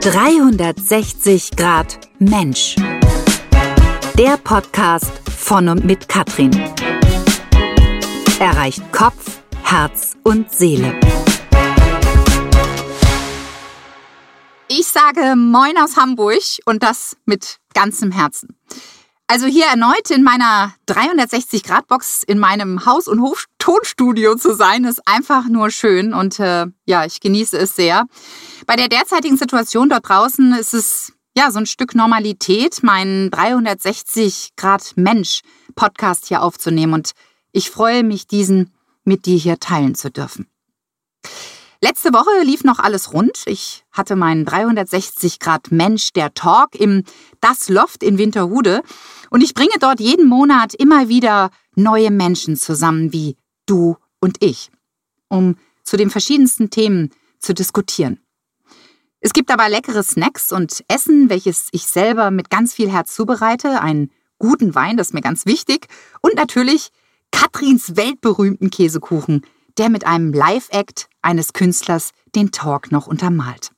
360 Grad Mensch. Der Podcast von und mit Katrin. Erreicht Kopf, Herz und Seele. Ich sage Moin aus Hamburg und das mit ganzem Herzen. Also hier erneut in meiner 360-Grad-Box in meinem Haus- und Hof-Tonstudio zu sein, ist einfach nur schön und äh, ja, ich genieße es sehr. Bei der derzeitigen Situation dort draußen ist es ja so ein Stück Normalität, meinen 360-Grad-Mensch-Podcast hier aufzunehmen und ich freue mich, diesen mit dir hier teilen zu dürfen. Letzte Woche lief noch alles rund. Ich hatte meinen 360 Grad Mensch der Talk im Das Loft in Winterhude und ich bringe dort jeden Monat immer wieder neue Menschen zusammen wie du und ich, um zu den verschiedensten Themen zu diskutieren. Es gibt aber leckere Snacks und Essen, welches ich selber mit ganz viel Herz zubereite, einen guten Wein, das ist mir ganz wichtig, und natürlich Katrins weltberühmten Käsekuchen, der mit einem Live-Act eines Künstlers den Talk noch untermalt.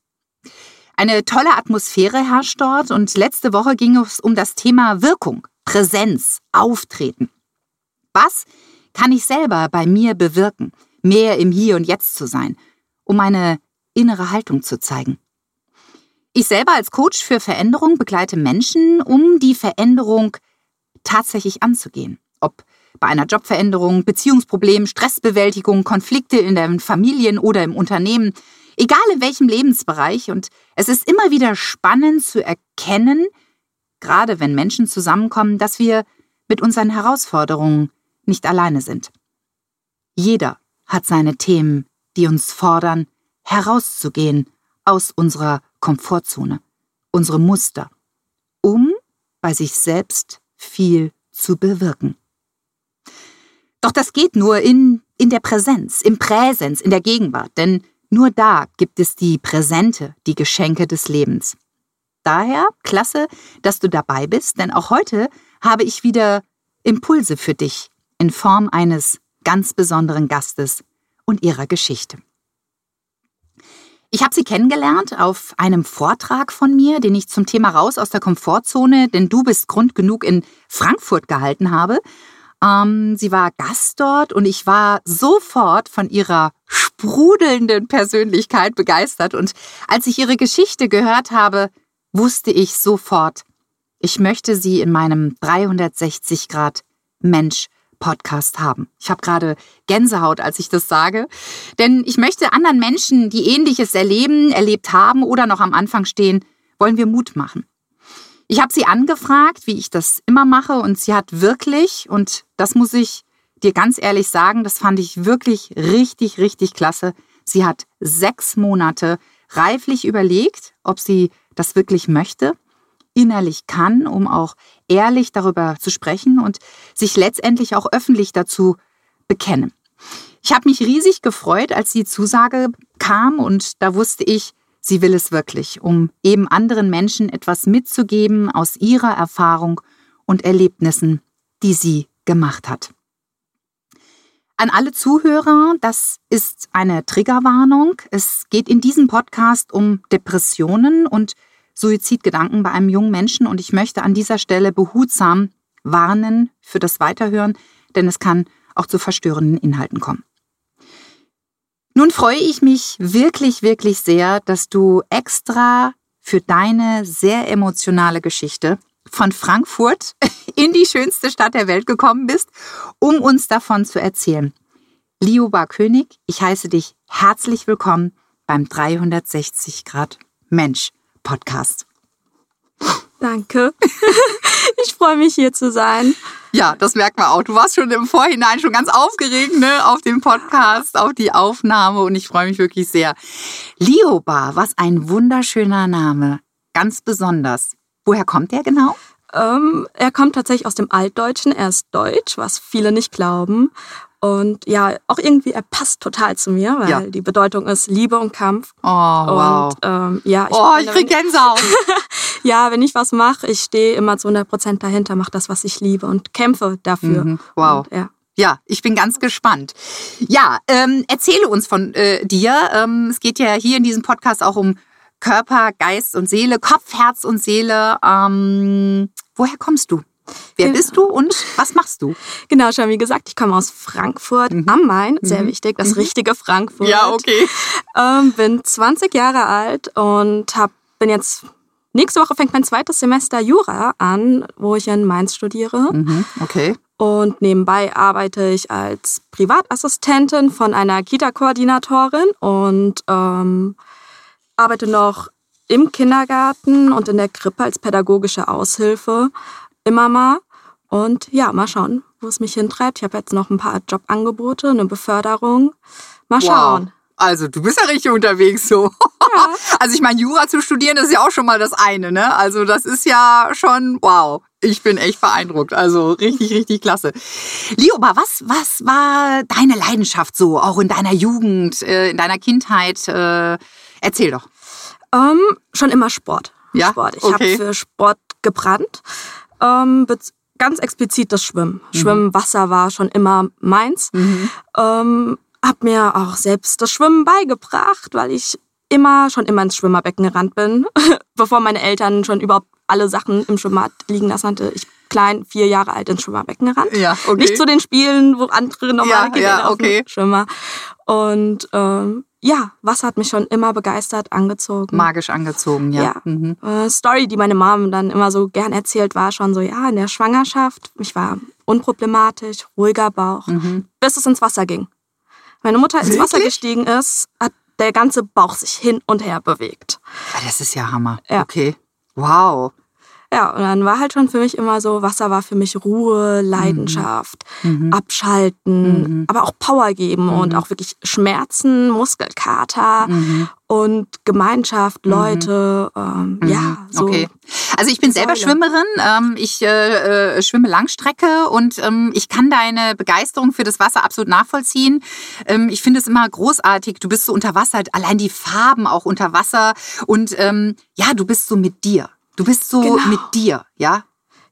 Eine tolle Atmosphäre herrscht dort und letzte Woche ging es um das Thema Wirkung, Präsenz, Auftreten. Was kann ich selber bei mir bewirken, mehr im Hier und Jetzt zu sein, um eine innere Haltung zu zeigen? Ich selber als Coach für Veränderung begleite Menschen, um die Veränderung tatsächlich anzugehen. Ob bei einer Jobveränderung, Beziehungsproblemen, Stressbewältigung, Konflikte in den Familien oder im Unternehmen, egal in welchem Lebensbereich. Und es ist immer wieder spannend zu erkennen, gerade wenn Menschen zusammenkommen, dass wir mit unseren Herausforderungen nicht alleine sind. Jeder hat seine Themen, die uns fordern, herauszugehen aus unserer Komfortzone, unsere Muster, um bei sich selbst viel zu bewirken. Doch das geht nur in, in der Präsenz, im Präsens, in der Gegenwart, denn nur da gibt es die Präsente, die Geschenke des Lebens. Daher klasse, dass du dabei bist, denn auch heute habe ich wieder Impulse für dich in Form eines ganz besonderen Gastes und ihrer Geschichte. Ich habe sie kennengelernt auf einem Vortrag von mir, den ich zum Thema Raus aus der Komfortzone, denn du bist Grund genug in Frankfurt gehalten habe. Ähm, sie war Gast dort und ich war sofort von ihrer sprudelnden Persönlichkeit begeistert. Und als ich ihre Geschichte gehört habe, wusste ich sofort, ich möchte sie in meinem 360 Grad Mensch Podcast haben. Ich habe gerade Gänsehaut, als ich das sage, denn ich möchte anderen Menschen, die ähnliches erleben, erlebt haben oder noch am Anfang stehen, wollen wir Mut machen. Ich habe sie angefragt, wie ich das immer mache, und sie hat wirklich, und das muss ich dir ganz ehrlich sagen, das fand ich wirklich richtig, richtig klasse. Sie hat sechs Monate reiflich überlegt, ob sie das wirklich möchte, innerlich kann, um auch ehrlich darüber zu sprechen und sich letztendlich auch öffentlich dazu bekennen. Ich habe mich riesig gefreut, als die Zusage kam und da wusste ich, Sie will es wirklich, um eben anderen Menschen etwas mitzugeben aus ihrer Erfahrung und Erlebnissen, die sie gemacht hat. An alle Zuhörer, das ist eine Triggerwarnung. Es geht in diesem Podcast um Depressionen und Suizidgedanken bei einem jungen Menschen und ich möchte an dieser Stelle behutsam warnen für das Weiterhören, denn es kann auch zu verstörenden Inhalten kommen. Nun freue ich mich wirklich, wirklich sehr, dass du extra für deine sehr emotionale Geschichte von Frankfurt in die schönste Stadt der Welt gekommen bist, um uns davon zu erzählen. Lioba König, ich heiße dich herzlich willkommen beim 360 Grad Mensch Podcast. Danke. Ich freue mich hier zu sein. Ja, das merkt man auch. Du warst schon im Vorhinein schon ganz aufgeregt ne, auf den Podcast, auf die Aufnahme und ich freue mich wirklich sehr. Lioba, was ein wunderschöner Name. Ganz besonders. Woher kommt der genau? Ähm, er kommt tatsächlich aus dem Altdeutschen. Er ist deutsch, was viele nicht glauben. Und ja, auch irgendwie, er passt total zu mir, weil ja. die Bedeutung ist Liebe und Kampf. Oh, wow. Und, ähm, ja, ich oh, ich krieg Gänsehaut. ja, wenn ich was mache, ich stehe immer zu 100 Prozent dahinter, mache das, was ich liebe und kämpfe dafür. Mhm, wow. Und, ja. Ja, ich bin ganz gespannt. Ja, ähm, erzähle uns von äh, dir. Ähm, es geht ja hier in diesem Podcast auch um Körper, Geist und Seele, Kopf, Herz und Seele. Ähm, woher kommst du? Wer genau. bist du und was machst du? Genau, schon wie gesagt, ich komme aus Frankfurt mhm. am Main, sehr mhm. wichtig, das mhm. richtige Frankfurt. Ja, okay. Ähm, bin 20 Jahre alt und hab, bin jetzt, nächste Woche fängt mein zweites Semester Jura an, wo ich in Mainz studiere. Mhm. Okay. Und nebenbei arbeite ich als Privatassistentin von einer Kita-Koordinatorin und ähm, arbeite noch im Kindergarten und in der Krippe als pädagogische Aushilfe immer mal. Und ja, mal schauen, wo es mich hintreibt. Ich habe jetzt noch ein paar Jobangebote, eine Beförderung. Mal schauen. Wow. Also du bist ja richtig unterwegs so. Ja. Also ich meine, Jura zu studieren ist ja auch schon mal das eine, ne? Also das ist ja schon wow. Ich bin echt beeindruckt. Also richtig, richtig klasse. Lioba, was, was war deine Leidenschaft so, auch in deiner Jugend, äh, in deiner Kindheit? Äh, erzähl doch. Ähm, schon immer Sport. Ja? Sport. Ich okay. habe für Sport gebrannt ähm, ganz explizit das Schwimmen. Mhm. Schwimmen, Wasser war schon immer meins. Mhm. Ähm, hab mir auch selbst das Schwimmen beigebracht, weil ich immer schon immer ins Schwimmerbecken gerannt bin, bevor meine Eltern schon überhaupt alle Sachen im Schwimmbad liegen lassen hatte. Ich klein, vier Jahre alt ins Schwimmerbecken gerannt. Ja, okay. Nicht zu den Spielen, wo andere normale ja, ja, okay. Schwimmer. Und ähm, ja, Wasser hat mich schon immer begeistert angezogen. Magisch angezogen, ja. ja. Mhm. Äh, Story, die meine Mom dann immer so gern erzählt, war schon so, ja, in der Schwangerschaft, ich war unproblematisch, ruhiger Bauch, mhm. bis es ins Wasser ging. Meine Mutter Wirklich? ins Wasser gestiegen ist, hat der ganze Bauch sich hin und her bewegt. Das ist ja Hammer. Ja. Okay. Wow. Ja, und dann war halt schon für mich immer so, Wasser war für mich Ruhe, Leidenschaft, mhm. mhm. Abschalten, mhm. aber auch Power geben mhm. und auch wirklich Schmerzen, Muskelkater mhm. und Gemeinschaft, mhm. Leute, ähm, ja, so. Okay. Also ich bin selber Säule. Schwimmerin, ähm, ich äh, äh, schwimme Langstrecke und ähm, ich kann deine Begeisterung für das Wasser absolut nachvollziehen. Ähm, ich finde es immer großartig, du bist so unter Wasser, allein die Farben auch unter Wasser und ja, du bist so mit dir. Du bist so genau. mit dir, ja?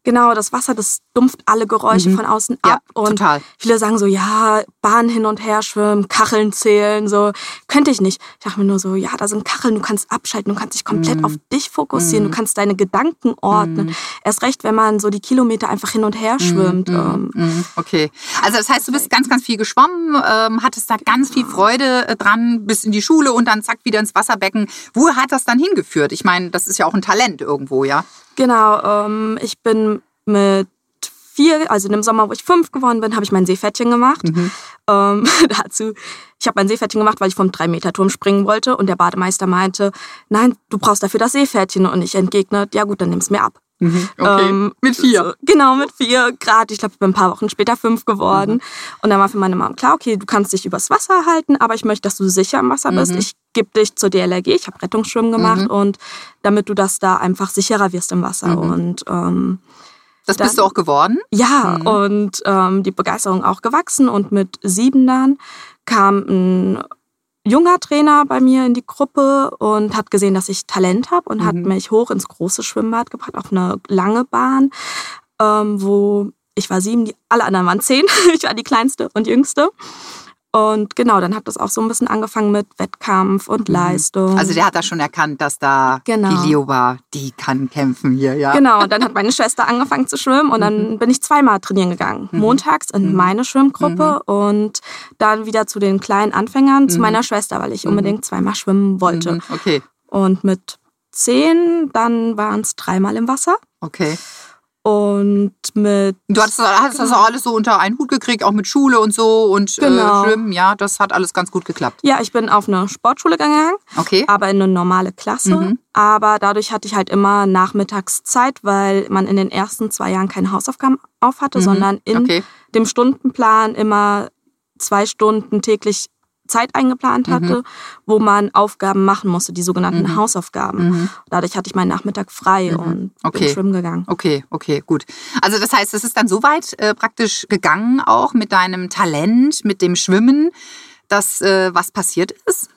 Genau, das Wasser, das dumpft alle Geräusche mhm. von außen ab. Ja, und total. viele sagen so, ja, Bahn hin und her schwimmen, Kacheln zählen, so. Könnte ich nicht. Ich dachte mir nur so, ja, da sind Kacheln, du kannst abschalten, du kannst dich komplett mhm. auf dich fokussieren, mhm. du kannst deine Gedanken ordnen. Mhm. Erst recht, wenn man so die Kilometer einfach hin und her mhm. schwimmt. Mhm. Ähm. Okay. Also das heißt, du bist ganz, ganz viel geschwommen, ähm, hattest da ganz viel Freude äh, dran, bis in die Schule und dann zack wieder ins Wasserbecken. Wo hat das dann hingeführt? Ich meine, das ist ja auch ein Talent irgendwo, ja? Genau, ähm, ich bin mit vier, also im Sommer, wo ich fünf geworden bin, habe ich mein Seepferdchen gemacht. Mhm. Ähm, dazu, ich habe mein Seepferdchen gemacht, weil ich vom 3-Meter-Turm springen wollte und der Bademeister meinte, nein, du brauchst dafür das Seepferdchen. Und ich entgegnet, ja gut, dann nimm es mir ab. Mhm, okay. Ähm, mit vier. So, genau, mit vier Grad. Ich glaube, ich bin ein paar Wochen später fünf geworden. Mhm. Und dann war für meine Mom klar, okay, du kannst dich übers Wasser halten, aber ich möchte, dass du sicher im Wasser bist. Mhm. Ich gebe dich zur DLRG. Ich habe Rettungsschwimmen gemacht mhm. und damit du das da einfach sicherer wirst im Wasser. Und ähm, das dann, bist du auch geworden? Ja, mhm. und ähm, die Begeisterung auch gewachsen. Und mit sieben dann kam ein junger Trainer bei mir in die Gruppe und hat gesehen, dass ich Talent habe und mhm. hat mich hoch ins große Schwimmbad gebracht, auf eine lange Bahn, ähm, wo ich war sieben, die, alle anderen waren zehn. ich war die kleinste und jüngste. Und genau, dann hat das auch so ein bisschen angefangen mit Wettkampf und mhm. Leistung. Also der hat da schon erkannt, dass da genau. die Leo war, die kann kämpfen hier, ja. Genau, und dann hat meine Schwester angefangen zu schwimmen und dann mhm. bin ich zweimal trainieren gegangen. Mhm. Montags in mhm. meine Schwimmgruppe mhm. und dann wieder zu den kleinen Anfängern, zu meiner Schwester, weil ich unbedingt zweimal schwimmen wollte. Okay. Und mit zehn, dann waren es dreimal im Wasser. Okay. Und mit. Du hast, hast das auch alles so unter einen Hut gekriegt, auch mit Schule und so und äh, genau. äh, Schwimmen, ja, das hat alles ganz gut geklappt. Ja, ich bin auf eine Sportschule gegangen. Okay. Aber in eine normale Klasse. Mhm. Aber dadurch hatte ich halt immer Nachmittagszeit, weil man in den ersten zwei Jahren keine Hausaufgaben auf hatte, mhm. sondern in okay. dem Stundenplan immer zwei Stunden täglich Zeit eingeplant mhm. hatte, mhm. wo man Aufgaben machen musste, die sogenannten mhm. Hausaufgaben. Mhm. Dadurch hatte ich meinen Nachmittag frei mhm. und okay. bin schwimmen gegangen. Okay, okay, gut. Also das heißt, es ist dann so weit äh, praktisch gegangen, auch mit deinem Talent, mit dem Schwimmen, dass äh, was passiert ist?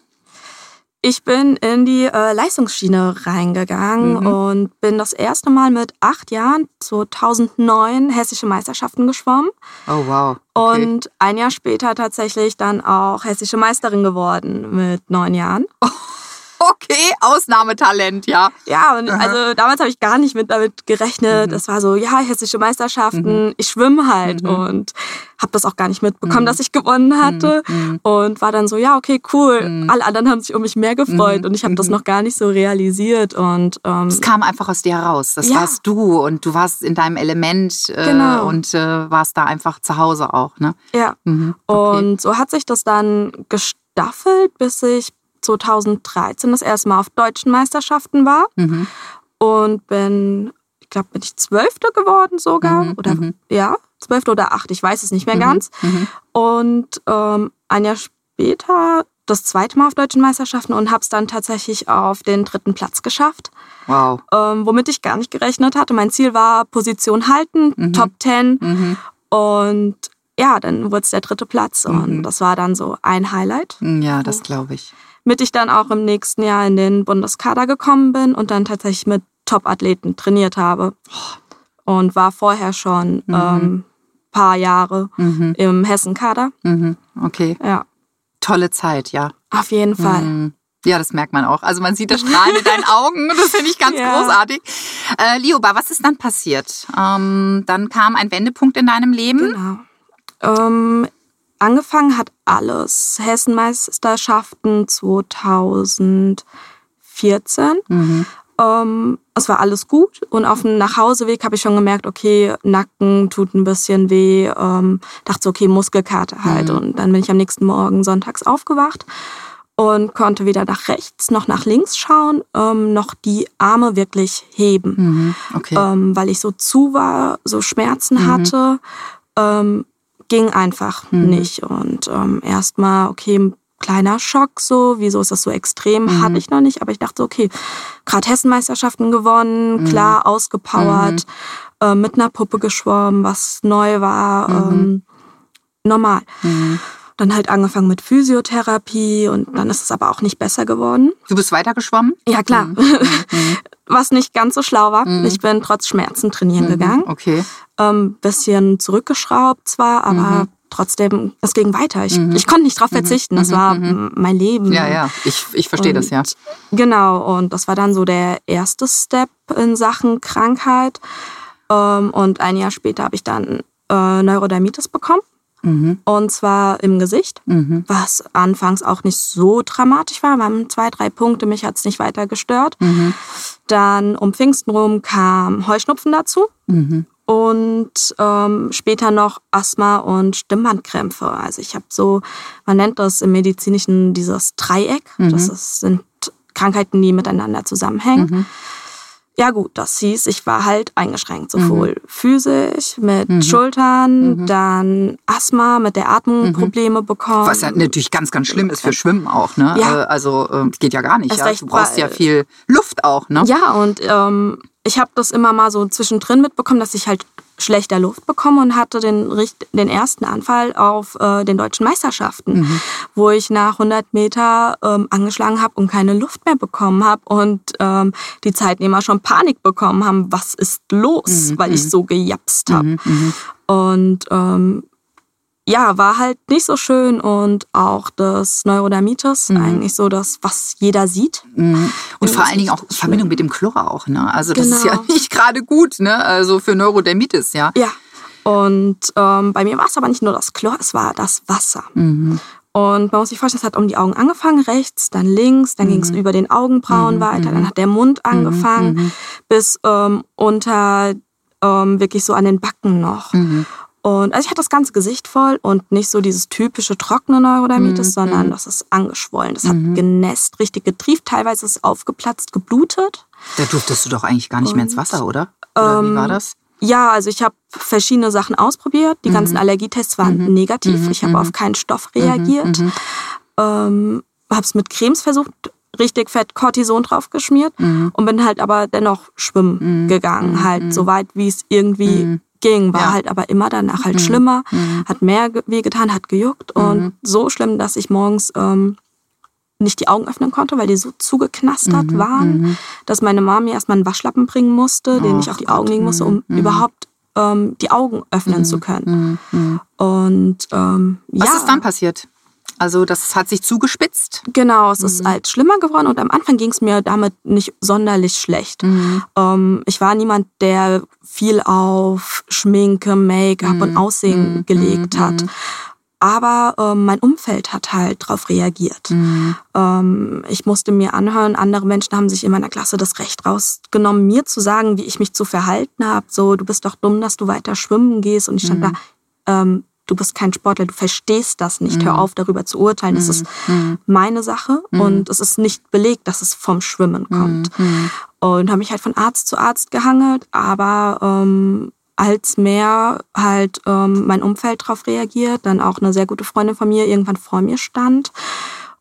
Ich bin in die äh, Leistungsschiene reingegangen mhm. und bin das erste Mal mit acht Jahren 2009 hessische Meisterschaften geschwommen. Oh wow. Okay. Und ein Jahr später tatsächlich dann auch hessische Meisterin geworden mit neun Jahren. okay, Ausnahmetalent, ja. Ja, und also damals habe ich gar nicht mit damit gerechnet. Mhm. Es war so, ja, hessische Meisterschaften, ich schwimme halt und habe das auch gar nicht mitbekommen, dass ich gewonnen hatte und war dann so, ja, okay, cool. Alle anderen haben sich um mich mehr gefreut und ich habe das noch gar nicht so realisiert und ähm, Es kam einfach aus dir heraus. Das Ja. warst du und du warst in deinem Element äh, Genau. und äh, warst da einfach zu Hause auch, ne? ja. Mhm. Okay. Und so hat sich das dann gestaffelt, bis ich 2013 das erste Mal auf deutschen Meisterschaften war Mhm. und bin, ich glaube, bin ich Zwölfte geworden sogar. Mhm, Oder mhm. ja, Zwölfte oder Acht, ich weiß es nicht mehr Mhm, ganz. mhm. Und ähm, ein Jahr später das zweite Mal auf deutschen Meisterschaften und habe es dann tatsächlich auf den dritten Platz geschafft, Wow. ähm, womit ich gar nicht gerechnet hatte. Mein Ziel war Position halten, Top 10 Mhm. und ja, dann wurde es der dritte Platz Mhm. und das war dann so ein Highlight. Ja, das glaube ich. Mit ich dann auch im nächsten Jahr in den Bundeskader gekommen bin und dann tatsächlich mit Top-Athleten trainiert habe. Und war vorher schon ähm, paar Jahre Mhm. im Hessenkader. Mhm. Okay. Ja, Tolle Zeit, ja. auf jeden Fall. Mhm. Ja, das merkt man auch. Also man sieht das Strahlen in deinen Augen. Das finde ich ganz Ja. großartig. Äh, Lioba, was ist dann passiert? Ähm, dann kam ein Wendepunkt in deinem Leben. Genau. Ähm, angefangen hat alles Hessenmeisterschaften 2014. Mhm. Ähm, es war alles gut und auf dem Nachhauseweg habe ich schon gemerkt, okay, Nacken tut ein bisschen weh. Ähm, dachte so, okay, Muskelkater halt. Mhm. Und dann bin ich am nächsten Morgen sonntags aufgewacht und konnte weder nach rechts noch nach links schauen, ähm, noch die Arme wirklich heben, Mhm. Okay. ähm, weil ich so zu war, so Schmerzen Mhm. hatte. Ähm, ging einfach Mhm. nicht. Und ähm, erstmal, okay, ein kleiner Schock so, wieso ist das so extrem, Mhm. hatte ich noch nicht, aber ich dachte, okay, gerade Hessenmeisterschaften Mhm. gewonnen, klar, ausgepowert, äh, mit einer Puppe geschwommen, was neu war, ähm, normal. Mhm. Dann halt angefangen mit Physiotherapie und dann ist es aber auch nicht besser geworden. Du bist weitergeschwommen? Ja, klar. Mhm. Was nicht ganz so schlau war. Ich bin trotz Schmerzen trainieren gegangen. Okay. Ähm, bisschen zurückgeschraubt zwar, aber trotzdem, es ging weiter. Ich, ich konnte nicht drauf verzichten. Das war m- mein Leben. Ja, ja. Ich, ich verstehe das, ja. Genau, und das war dann so der erste Step in Sachen Krankheit. Ähm, und ein Jahr später habe ich dann äh, Neurodermitis bekommen. Mhm. Und zwar im Gesicht, Mhm. was anfangs auch nicht so dramatisch war. Waren zwei, drei Punkte, mich hat es nicht weiter gestört. Mhm. Dann um Pfingsten rum kam Heuschnupfen dazu Mhm. und ähm, später noch Asthma und Stimmbandkrämpfe. Also ich habe so, man nennt das im Medizinischen dieses Dreieck. Das ist, sind Krankheiten, die miteinander zusammenhängen. Mhm. Ja gut, das hieß, ich war halt eingeschränkt, sowohl physisch mit Schultern, dann Asthma, mit der Atmung Probleme bekommen. Was ja natürlich ganz, ganz schlimm ist für Schwimmen auch, ne? Ja. Äh, Also äh, geht ja gar nicht. Ja? Du brauchst ja viel Luft auch, ne? Ja, und ähm, ich habe das immer mal so zwischendrin mitbekommen, dass ich halt schlechter Luft bekomme und hatte den, den ersten Anfall auf äh, den deutschen Meisterschaften, Mhm. wo ich nach 100 Meter ähm, angeschlagen habe und keine Luft mehr bekommen habe und ähm, die Zeitnehmer schon Panik bekommen haben, was ist los, Mhm, weil ich so gejapst habe. Und ähm, ja, war halt nicht so schön und auch das Neurodermitis, eigentlich so das, was jeder sieht. Mhm. Und Ja, vor das allen Dingen auch in. Verbindung mit dem Chlor auch, ne? Also das ist ja Genau. nicht gerade gut, ne? Also für Neurodermitis, ja. Ja. Und ähm, bei mir war es aber nicht nur das Chlor, es war das Wasser. Mhm. Und man muss sich vorstellen, es hat um die Augen angefangen, rechts, dann links, dann Mhm. ging es über den Augenbrauen weiter, dann hat der Mund angefangen, Mhm. bis ähm, unter ähm, wirklich so an den Backen noch. Mhm. Und also ich hatte das ganze Gesicht voll und nicht so dieses typische trockene Neurodermitis, Mhm. sondern das ist angeschwollen. Das hat genässt, richtig getrieft, teilweise ist es aufgeplatzt, geblutet. Da durftest du doch eigentlich gar nicht mehr ins Wasser, oder? Oder wie war das? Ja, also ich habe verschiedene Sachen ausprobiert. Die ganzen Allergietests waren negativ. Ich habe auf keinen Stoff reagiert. Ähm, habe es mit Cremes versucht, richtig fett Cortison drauf geschmiert und bin halt aber dennoch schwimmen gegangen, halt so weit wie es irgendwie ging, war Ja. halt aber immer danach halt schlimmer, hat mehr ge- wehgetan, hat gejuckt und so schlimm, dass ich morgens ähm, nicht die Augen öffnen konnte, weil die so zugeknastert waren, dass meine Mama mir erstmal einen Waschlappen bringen musste, den ich auf die Augen legen musste, um überhaupt ähm, die Augen öffnen zu können. Und ähm, Was ja, ist dann passiert? Also das hat sich zugespitzt? Genau, es ist halt schlimmer geworden und am Anfang ging es mir damit nicht sonderlich schlecht. Mhm. Ähm, ich war niemand, der viel auf Schminke, Make-up Mhm. und Aussehen Mhm. gelegt hat. Mhm. Aber ähm, mein Umfeld hat halt darauf reagiert. Mhm. Ähm, ich musste mir anhören, andere Menschen haben sich in meiner Klasse das Recht rausgenommen, mir zu sagen, wie ich mich zu verhalten habe. So, du bist doch dumm, dass du weiter schwimmen gehst. Und ich stand Mhm. da, ähm, du bist kein Sportler, du verstehst das nicht. Mhm. Hör auf, darüber zu urteilen. Das ist Mhm. meine Sache Mhm. und es ist nicht belegt, dass es vom Schwimmen kommt. Mhm. Und habe mich halt von Arzt zu Arzt gehangelt, aber ähm, als mehr halt ähm, mein Umfeld darauf reagiert, dann auch eine sehr gute Freundin von mir irgendwann vor mir stand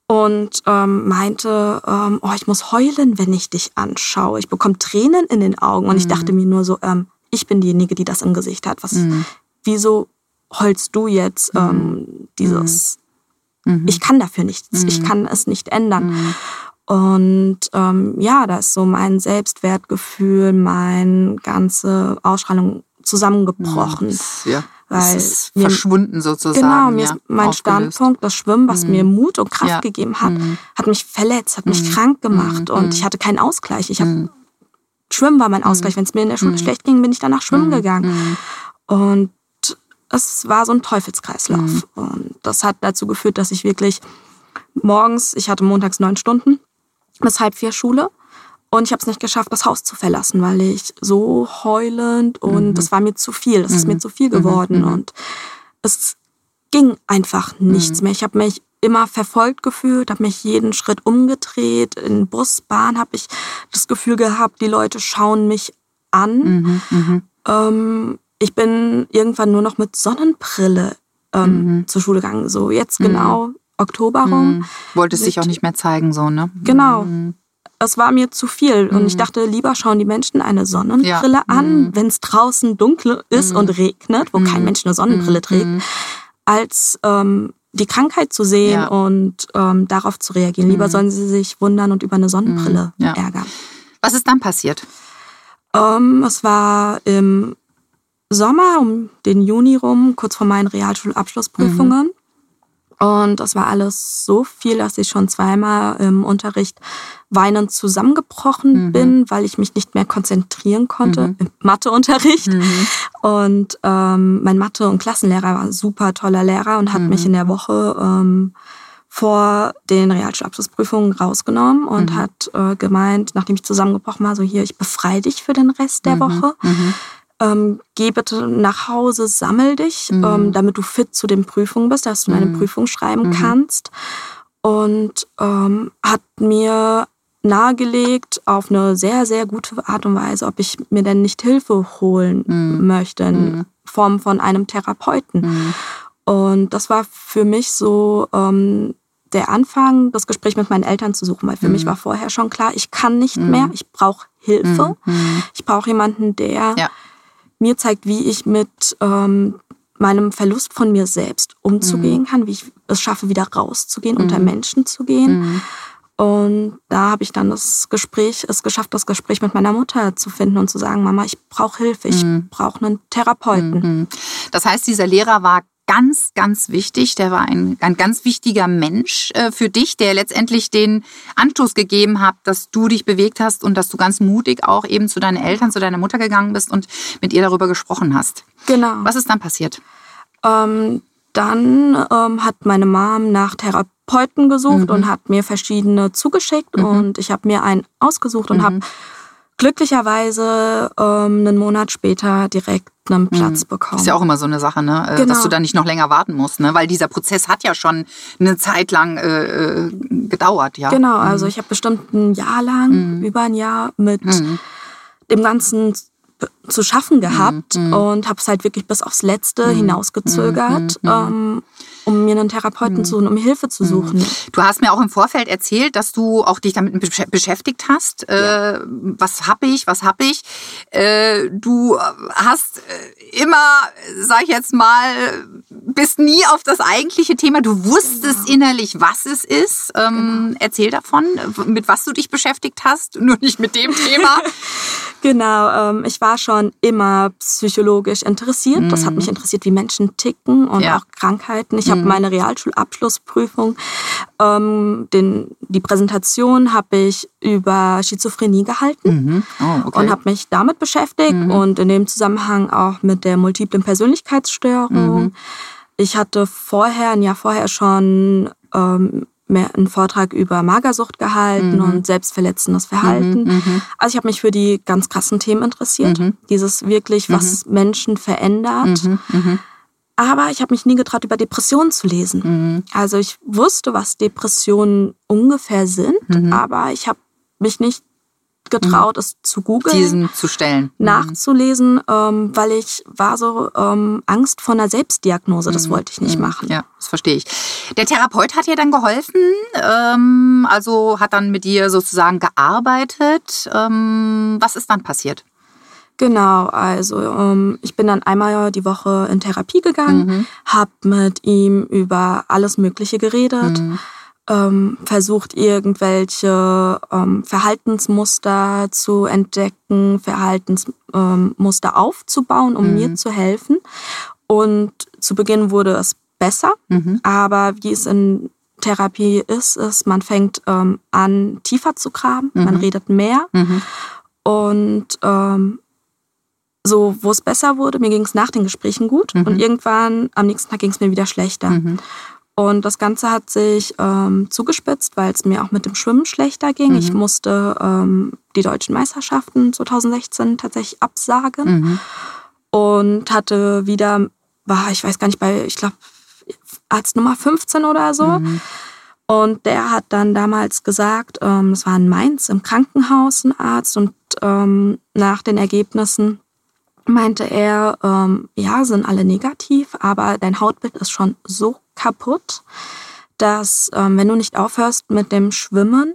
und ähm, meinte, ähm, oh, ich muss heulen, wenn ich dich anschaue. Ich bekomme Tränen in den Augen und ich Mhm. dachte mir nur so, ähm, ich bin diejenige, die das im Gesicht hat. Was, Mhm. wieso heulst du jetzt ähm, dieses? Mhm. Ich kann dafür nichts. Mhm. Ich kann es nicht ändern. Mhm. Und ähm, ja, da ist so mein Selbstwertgefühl, meine ganze Ausstrahlung zusammengebrochen. Ja. Weil ist mir- verschwunden sozusagen. Genau, mir ja, ist mein aufgelöst. Standpunkt, das Schwimmen, was Mhm. mir Mut und Kraft Ja. gegeben hat, Mhm. hat mich verletzt, hat mich Mhm. krank gemacht Mhm. und ich hatte keinen Ausgleich. Ich habe Mhm. Schwimmen war mein Ausgleich. Wenn es mir in der Schule Mhm. schlecht ging, bin ich danach schwimmen Mhm. gegangen. Mhm. Und es war so ein Teufelskreislauf. Mhm. Und das hat dazu geführt, dass ich wirklich morgens, ich hatte montags neun Stunden, bis halb vier Schule. Und ich habe es nicht geschafft, das Haus zu verlassen, weil ich so heulend und Mhm. das war mir zu viel. Es ist Mhm. mir zu viel Mhm. geworden. Mhm. Und es ging einfach nichts mehr. Ich habe mich immer verfolgt gefühlt, habe mich jeden Schritt umgedreht. In Bus, Bahn habe ich das Gefühl gehabt, die Leute schauen mich an. Mhm. Mhm. Ähm, ich bin irgendwann nur noch mit Sonnenbrille ähm, Mhm. zur Schule gegangen. So jetzt Mhm. genau Oktober rum. Mhm. Wolltest dich auch nicht mehr zeigen, so, ne? Genau. Mhm. Es war mir zu viel. Und Mhm. ich dachte, lieber schauen die Menschen eine Sonnenbrille Ja. an, Mhm. wenn es draußen dunkel ist Mhm. und regnet, wo kein Mhm. Mensch eine Sonnenbrille Mhm. trägt, Mhm. als ähm, die Krankheit zu sehen Ja. und ähm, darauf zu reagieren. Lieber Mhm. sollen sie sich wundern und über eine Sonnenbrille Mhm. Ja. ärgern. Was ist dann passiert? Ähm, es war im Sommer, um den Juni rum, kurz vor meinen Realschulabschlussprüfungen. Mhm. Und das war alles so viel, dass ich schon zweimal im Unterricht weinend zusammengebrochen Mhm. bin, weil ich mich nicht mehr konzentrieren konnte Mhm. im Matheunterricht. Mhm. Und ähm, mein Mathe- und Klassenlehrer war ein super toller Lehrer und hat Mhm. mich in der Woche ähm, vor den Realschulabschlussprüfungen rausgenommen und Mhm. hat äh, gemeint, nachdem ich zusammengebrochen war, so hier, ich befreie dich für den Rest der Mhm. Woche. Ähm, geh bitte nach Hause, sammel dich, Mhm. ähm, damit du fit zu den Prüfungen bist, dass du eine Mhm. Prüfung schreiben Mhm. kannst. Und ähm, hat mir nahegelegt, auf eine sehr, sehr gute Art und Weise, ob ich mir denn nicht Hilfe holen Mhm. möchte in Mhm. Form von einem Therapeuten. Mhm. Und das war für mich so ähm, der Anfang, das Gespräch mit meinen Eltern zu suchen, weil für mich war vorher schon klar, ich kann nicht mehr, ich brauche Hilfe. Ich brauche jemanden, der Ja. Mir zeigt, wie ich mit ähm, meinem Verlust von mir selbst umzugehen kann, wie ich es schaffe, wieder rauszugehen, unter Mhm. Menschen zu gehen. Mhm. Und da habe ich dann das Gespräch, es geschafft, das Gespräch mit meiner Mutter zu finden und zu sagen, Mama, ich brauche Hilfe, ich Mhm. brauche einen Therapeuten. Mhm. Das heißt, dieser Lehrer war ganz, ganz wichtig. Der war ein, ein ganz wichtiger Mensch äh, für dich, der letztendlich den Anstoß gegeben hat, dass du dich bewegt hast und dass du ganz mutig auch eben zu deinen Eltern, zu deiner Mutter gegangen bist und mit ihr darüber gesprochen hast. Genau. Was ist dann passiert? Ähm, dann ähm, hat meine Mom nach Therapeuten gesucht Mhm. und hat mir verschiedene zugeschickt Mhm. und ich habe mir einen ausgesucht und Mhm. habe glücklicherweise ähm, einen Monat später direkt einen Platz bekommen. Mhm. Ist ja auch immer so eine Sache, ne? Äh, Genau. dass du da nicht noch länger warten musst, ne? weil dieser Prozess hat ja schon eine Zeit lang äh, äh, gedauert, ja. Genau, also ich habe bestimmt ein Jahr lang, Mhm. über ein Jahr mit Mhm. dem Ganzen zu schaffen gehabt Mhm. und habe es halt wirklich bis aufs Letzte Mhm. hinausgezögert, Mhm. ähm, um mir einen Therapeuten zu suchen, um Hilfe zu suchen. Du hast mir auch im Vorfeld erzählt, dass du auch dich damit besch- beschäftigt hast. Äh, was hab ich, was hab ich? Äh, du hast äh, immer, sag ich jetzt mal, bist nie auf das eigentliche Thema. Du wusstest innerlich, was es ist. Ähm, Erzähl davon, mit was du dich beschäftigt hast, nur nicht mit dem Thema. Genau, ähm, ich war schon schon immer psychologisch interessiert. Mhm. Das hat mhm. mich interessiert, wie Menschen ticken und ja. auch Krankheiten. Ich mhm. habe meine Realschulabschlussprüfung, ähm, den, die Präsentation habe ich über Schizophrenie gehalten mhm. oh, okay. und habe mich damit beschäftigt mhm. und in dem Zusammenhang auch mit der multiplen Persönlichkeitsstörung. Mhm. Ich hatte vorher, ein Jahr vorher schon ähm, mehr einen Vortrag über Magersucht gehalten mhm. und selbstverletzendes Verhalten. Mhm, mhm. also ich habe mich für die ganz krassen Themen interessiert. Mhm. Dieses wirklich, was mhm. Menschen verändert. Mhm, Aber ich habe mich nie getraut, über Depressionen zu lesen. Also ich wusste, was Depressionen ungefähr sind, aber ich habe mich nicht getraut, mhm. es zu googeln. Diesen zu stellen. Mhm. Nachzulesen, ähm, weil ich war so ähm, Angst vor einer Selbstdiagnose. Das mhm. wollte ich nicht mhm. machen. Ja, das verstehe ich. Der Therapeut hat dir dann geholfen, ähm, also hat dann mit dir sozusagen gearbeitet. Ähm, was ist dann passiert? Genau, also ähm, ich bin dann einmal die Woche in Therapie gegangen, mhm. habe mit ihm über alles Mögliche geredet. Mhm ähm, versucht, irgendwelche ähm, Verhaltensmuster zu entdecken, Verhaltensmuster ähm, aufzubauen, um mhm. mir zu helfen. Und zu Beginn wurde es besser, mhm. aber wie es in Therapie ist, ist, man fängt ähm, an, tiefer zu graben, mhm. man redet mehr. Mhm. Und ähm, so, wo es besser wurde, mir ging es nach den Gesprächen gut mhm. und irgendwann am nächsten Tag ging es mir wieder schlechter. Mhm. Und das Ganze hat sich ähm, zugespitzt, weil es mir auch mit dem Schwimmen schlechter ging. Mhm. Ich musste ähm, die deutschen Meisterschaften 2016 tatsächlich absagen mhm. und hatte wieder, war ich weiß gar nicht, bei, ich glaube, Arzt Nummer 15 oder so. Mhm. Und der hat dann damals gesagt, ähm, es war in Mainz im Krankenhaus ein Arzt und ähm, nach den Ergebnissen meinte er, ähm, ja, sind alle negativ, aber dein Hautbild ist schon so kaputt, dass ähm, wenn du nicht aufhörst mit dem Schwimmen,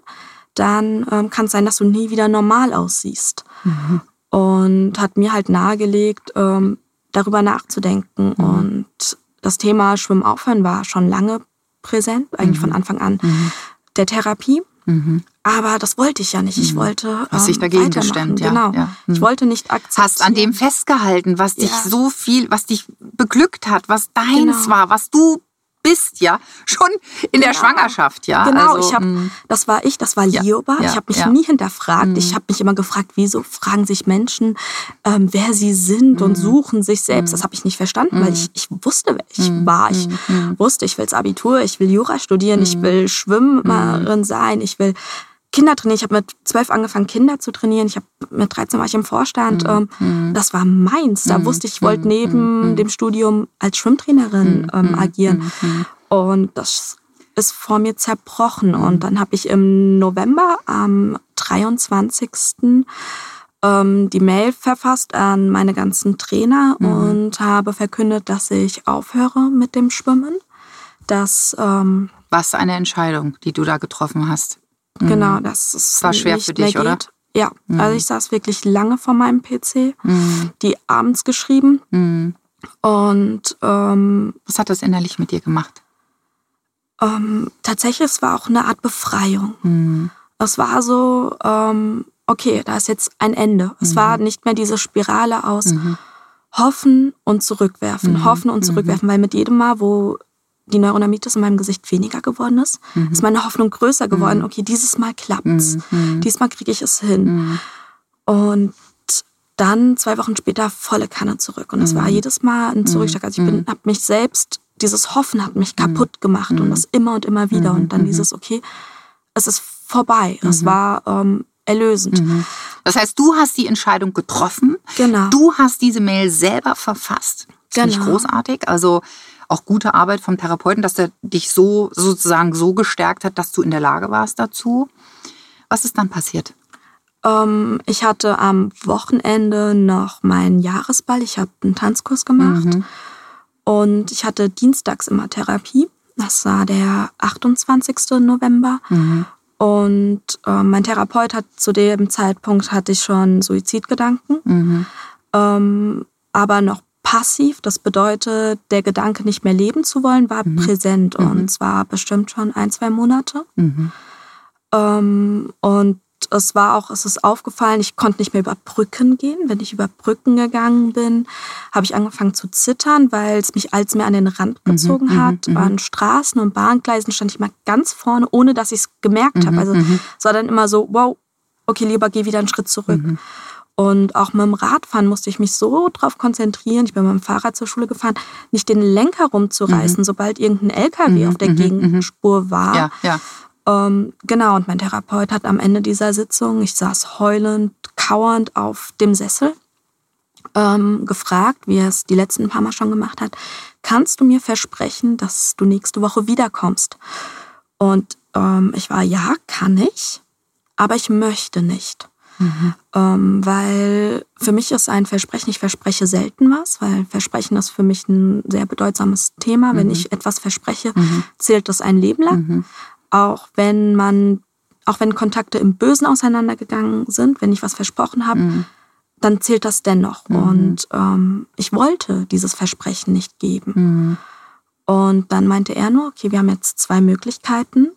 dann ähm, kann es sein, dass du nie wieder normal aussiehst. Mhm. Und hat mir halt nahegelegt, ähm, darüber nachzudenken. Mhm. Und das Thema Schwimmen aufhören war schon lange präsent, eigentlich mhm. von Anfang an mhm. der Therapie. Mhm. Aber das wollte ich ja nicht. Ich mhm. wollte. Was sich ähm, dagegen gestemmt, ja. Genau. Ja. Ich wollte nicht akzeptieren. Hast an dem festgehalten, was dich ja. so viel, was dich beglückt hat, was deins genau. war, was du bist, ja, schon in genau. der Schwangerschaft, ja. Genau, also, ich habe, mm. das war ich, das war Lioba. Ja, ich habe mich nie hinterfragt. Mhm. Ich habe mich immer gefragt, wieso fragen sich Menschen, ähm, wer sie sind mhm. und suchen sich selbst. Das habe ich nicht verstanden, weil ich, ich wusste, wer ich war. Ich wusste, ich will das Abitur, ich will Jura studieren, ich will Schwimmerin sein, ich will Kinder trainieren. Ich habe mit zwölf angefangen, Kinder zu trainieren. Ich habe mit 13 war ich im Vorstand. Mhm. Das war meins. Da mhm. wusste ich, ich wollte mhm. neben mhm. dem Studium als Schwimmtrainerin ähm, agieren. Und das ist vor mir zerbrochen. Und dann habe ich im November am 23. Ähm, die Mail verfasst an meine ganzen Trainer und habe verkündet, dass ich aufhöre mit dem Schwimmen. Das ähm, was eine Entscheidung, die du da getroffen hast. Genau, mhm. das ist war schwer für dich, oder? Ja, mhm. also ich saß wirklich lange vor meinem PC, mhm. die abends geschrieben. Mhm. Und ähm, was hat das innerlich mit dir gemacht? Ähm, tatsächlich, es war auch eine Art Befreiung. Mhm. Es war so, ähm, okay, da ist jetzt ein Ende. Es war nicht mehr diese Spirale aus Hoffen und Zurückwerfen, Hoffen und Zurückwerfen, weil mit jedem Mal, wo die Neuronamitis in meinem Gesicht weniger geworden ist, mhm. ist meine Hoffnung größer geworden. Mhm. Okay, dieses Mal klappt's. Mhm. Diesmal kriege ich es hin. Mhm. Und dann zwei Wochen später volle Kanne zurück. Und es war mhm. jedes Mal ein Zurückschlag. Also ich bin, habe mich selbst, dieses Hoffen hat mich kaputt gemacht und das immer und immer wieder. Und dann dieses, okay, es ist vorbei. Es war ähm, erlösend. Das heißt, du hast die Entscheidung getroffen. Genau. Du hast diese Mail selber verfasst. Das genau. finde ich großartig. Also auch gute Arbeit vom Therapeuten, dass er dich so sozusagen so gestärkt hat, dass du in der Lage warst dazu. Was ist dann passiert? Ähm, ich hatte am Wochenende noch meinen Jahresball. Ich habe einen Tanzkurs gemacht mhm. und ich hatte dienstags immer Therapie. Das war der 28. November. Mhm. Und äh, mein Therapeut hat zu dem Zeitpunkt hatte ich schon Suizidgedanken, mhm. ähm, aber noch passiv, das bedeutet, der Gedanke, nicht mehr leben zu wollen, war mhm. präsent mhm. und zwar bestimmt schon ein, zwei Monate. Mhm. Ähm, und es war auch, es ist aufgefallen, ich konnte nicht mehr über Brücken gehen. Wenn ich über Brücken gegangen bin, habe ich angefangen zu zittern, weil es mich als mehr an den Rand Mhm, gezogen mhm, hat. mhm. An Straßen und Bahngleisen stand ich mal ganz vorne, ohne dass ich es gemerkt habe. Also es war dann immer so, wow, okay, lieber geh wieder einen Schritt zurück. Mhm. Und auch mit dem Radfahren musste ich mich so drauf konzentrieren. Ich bin mit dem Fahrrad zur Schule gefahren, nicht den Lenker rumzureißen, sobald irgendein LKW Mhm, auf der mhm, Gegenspur war. Ja, ja. Ähm, genau, und mein Therapeut hat am Ende dieser Sitzung, ich saß heulend, kauernd auf dem Sessel, ähm, gefragt, wie er es die letzten paar Mal schon gemacht hat, kannst du mir versprechen, dass du nächste Woche wiederkommst? Und ähm, ich war, ja, kann ich, aber ich möchte nicht. Ähm, weil für mich ist ein Versprechen, ich verspreche selten was, weil Versprechen ist für mich ein sehr bedeutsames Thema. Wenn ich etwas verspreche, zählt das ein Leben lang. Auch wenn man, auch wenn Kontakte im Bösen auseinandergegangen sind, wenn ich was versprochen habe, dann zählt das dennoch. Und ähm, ich wollte dieses Versprechen nicht geben. Mhm. Und dann meinte er nur, okay, wir haben jetzt zwei Möglichkeiten.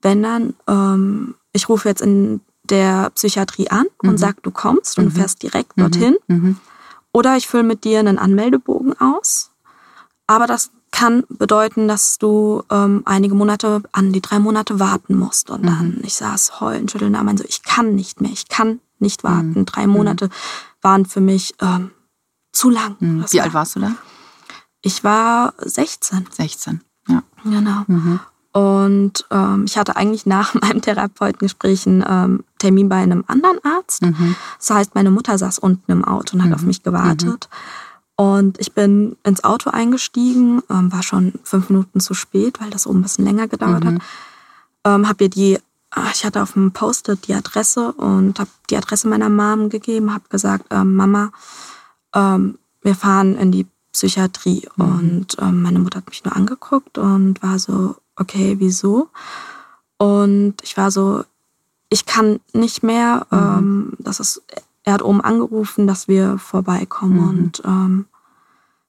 Wenn dann, ähm, ich rufe jetzt in der Psychiatrie an und sag, du kommst und du fährst direkt dorthin. Mhm. Oder ich fülle mit dir einen Anmeldebogen aus. Aber das kann bedeuten, dass du ähm, einige Monate, an die drei Monate warten musst. Und dann, ich saß heulend, schüttelnd am so, ich kann nicht mehr, ich kann nicht warten. Drei Monate waren für mich ähm, zu lang. Mhm. Wie war- alt warst du da? Ich war 16. 16. Ja. Genau. Mhm. Und ähm, ich hatte eigentlich nach meinem Therapeutengespräch einen ähm, Termin bei einem anderen Arzt. Mhm. Das heißt, meine Mutter saß unten im Auto und hat auf mich gewartet. Und ich bin ins Auto eingestiegen, ähm, war schon fünf Minuten zu spät, weil das oben ein bisschen länger gedauert hat. Ähm, habe ihr die, ah, ich hatte auf dem Post-it die Adresse und habe die Adresse meiner Mom gegeben, habe gesagt, ähm, Mama, ähm, wir fahren in die Psychiatrie. Und ähm, meine Mutter hat mich nur angeguckt und war so, okay, wieso? Und ich war so, ich kann nicht mehr. Ähm, das ist, er hat oben angerufen, dass wir vorbeikommen. Und ähm,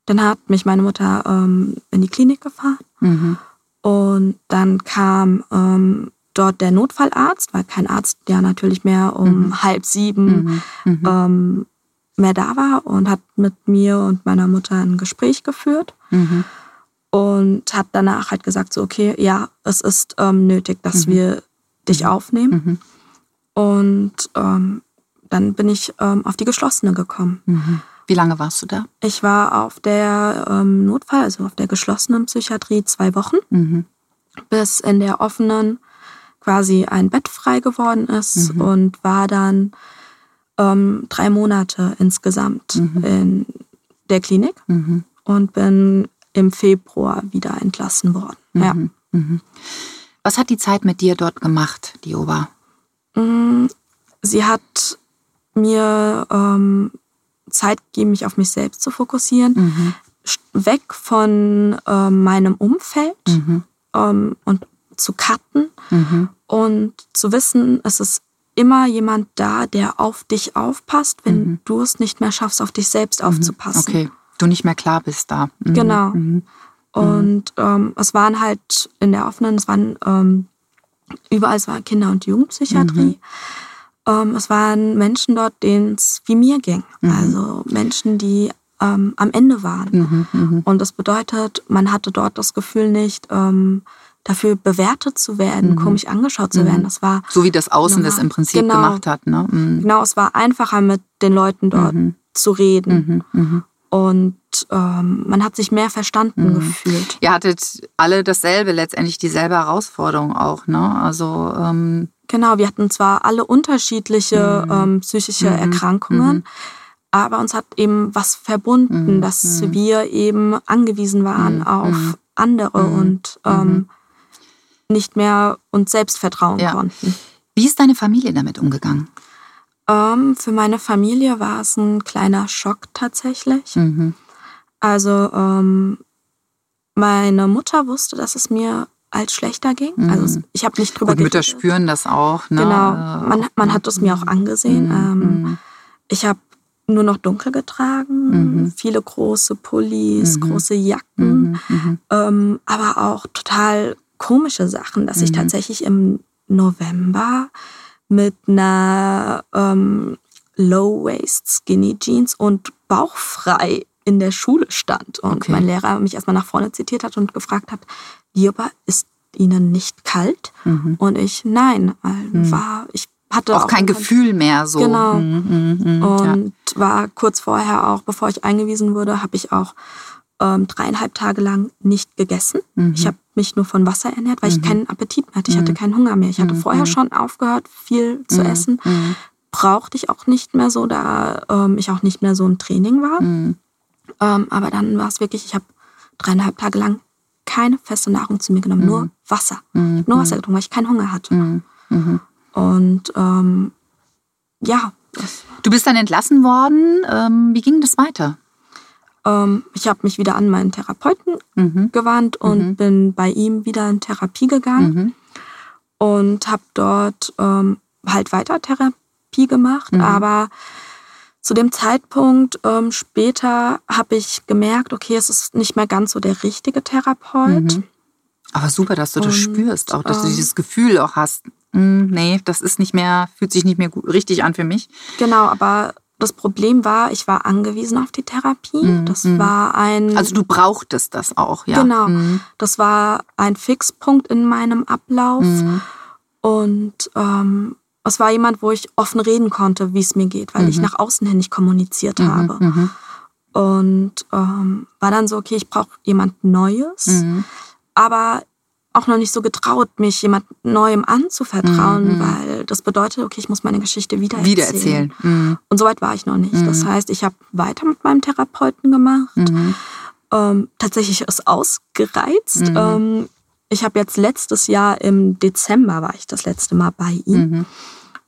dann hat mich meine Mutter ähm, in die Klinik gefahren. Mhm. Und dann kam ähm, dort der Notfallarzt, weil kein Arzt ja natürlich mehr um halb sieben Mhm. ähm, mehr da war und hat mit mir und meiner Mutter ein Gespräch geführt Mhm. Und hat danach halt gesagt, so okay, ja, es ist ähm, nötig, dass wir dich aufnehmen. Mhm. Und ähm, dann bin ich ähm, auf die geschlossene gekommen. Mhm. Wie lange warst du da? Ich war auf der ähm, Notfall, also auf der geschlossenen Psychiatrie zwei Wochen, Mhm. bis in der offenen quasi ein Bett frei geworden ist und war dann ähm, drei Monate insgesamt in der Klinik Mhm. und bin im Februar wieder entlassen worden. Ja. Mhm. Was hat die Zeit mit dir dort gemacht, die Oba? Mm, Sie hat mir ähm, Zeit gegeben, mich auf mich selbst zu fokussieren, Mhm. weg von ähm, meinem Umfeld Mhm. ähm, und zu cutten Mhm. und zu wissen, es ist immer jemand da, der auf dich aufpasst, wenn Mhm. du es nicht mehr schaffst, auf dich selbst aufzupassen. Okay, du nicht mehr klar bist da. Mhm. Genau. Mhm. Und ähm, es waren halt in der offenen, es waren ähm, überall, es war Kinder- und Jugendpsychiatrie. Ähm, es waren Menschen dort, denen es wie mir ging. Also Menschen, die ähm, am Ende waren. Mhm. Mhm. Und das bedeutet, man hatte dort das Gefühl nicht, ähm, dafür bewertet zu werden, komisch angeschaut zu werden. Das war So wie das Außen das im Prinzip Genau. gemacht hat. Ne? Mhm. genau, es war einfacher mit den Leuten dort zu reden. Mhm. Mhm. Und ähm, man hat sich mehr verstanden gefühlt. Ihr hattet alle dasselbe, letztendlich dieselbe Herausforderung auch. Ne? Also ähm, Genau, wir hatten zwar alle unterschiedliche ähm, psychische Erkrankungen, aber uns hat eben was verbunden, dass wir eben angewiesen waren auf andere und ähm, nicht mehr uns selbst vertrauen Ja. konnten. wie ist deine Familie damit umgegangen? Ähm, für meine Familie war es ein kleiner Schock tatsächlich. Mhm. Also ähm, meine Mutter wusste, dass es mir als schlechter ging. Also es- ich habe nicht drüber Gut, Mütter geredet. spüren das auch. Ne? Genau, Äh, man, man hat es mir auch angesehen. Ähm, Mhm. ich habe nur noch dunkel getragen, viele große Pullis, große Jacken, Mhm. Mhm. ähm, aber auch total komische Sachen, dass ich tatsächlich im November mit einer ähm, Low-Waist Skinny Jeans und bauchfrei in der Schule stand. Und Okay. mein Lehrer mich erstmal nach vorne zitiert hat und gefragt hat, Lieber, ist Ihnen nicht kalt? Mhm. Und ich, nein, weil war, ich hatte Auch kein Gefühl mehr so. Genau. Mhm, mhm, mhm, ja. und war kurz vorher auch, bevor ich eingewiesen wurde, habe ich auch ähm, dreieinhalb Tage lang nicht gegessen. Mhm. Ich habe mich nur von Wasser ernährt, weil ich keinen Appetit mehr hatte. Ich hatte keinen Hunger mehr. Ich hatte vorher schon aufgehört, viel zu essen. Mhm. Brauchte ich auch nicht mehr so, da ähm, ich auch nicht mehr so im Training war. Mhm. Ähm, aber dann war es wirklich, ich habe dreieinhalb Tage lang keine feste Nahrung zu mir genommen, nur Wasser. Nur Wasser getrunken, weil ich keinen Hunger hatte. Mhm. Mhm. Und ähm, ja, Du bist dann entlassen worden. Ähm, wie ging das weiter? Ähm, ich habe mich wieder an meinen Therapeuten Mhm. gewandt und bin bei ihm wieder in Therapie gegangen Mhm. und habe dort ähm, halt weiter Therapie gemacht. Mhm. Aber zu dem Zeitpunkt ähm, später habe ich gemerkt, okay, es ist nicht mehr ganz so der richtige Therapeut. Mhm. Aber super, dass du das Und, spürst, auch dass du ähm, dieses Gefühl auch hast. Hm, nee, das ist nicht mehr, fühlt sich nicht mehr gut, richtig an für mich. Genau, aber das Problem war, ich war angewiesen auf die Therapie. Das war ein Mhm. Also du brauchtest das auch, ja. Genau. Mhm. Das war ein Fixpunkt in meinem Ablauf. Mhm. Und ähm, es war jemand, wo ich offen reden konnte, wie es mir geht, weil ich nach außen hin nicht kommuniziert habe. Mhm. Und ähm, war dann so, okay, ich brauche jemand Neues, Mhm. aber auch noch nicht so getraut, mich jemand Neuem anzuvertrauen, weil das bedeutet, okay, ich muss meine Geschichte wieder erzählen. Mhm. Mhm. Und so weit war ich noch nicht. Das heißt, ich habe weiter mit meinem Therapeuten gemacht. Mhm. Ähm, tatsächlich ist ausgereizt. Mhm. Ähm, ich habe jetzt letztes Jahr im Dezember war ich das letzte Mal bei ihm. Mhm.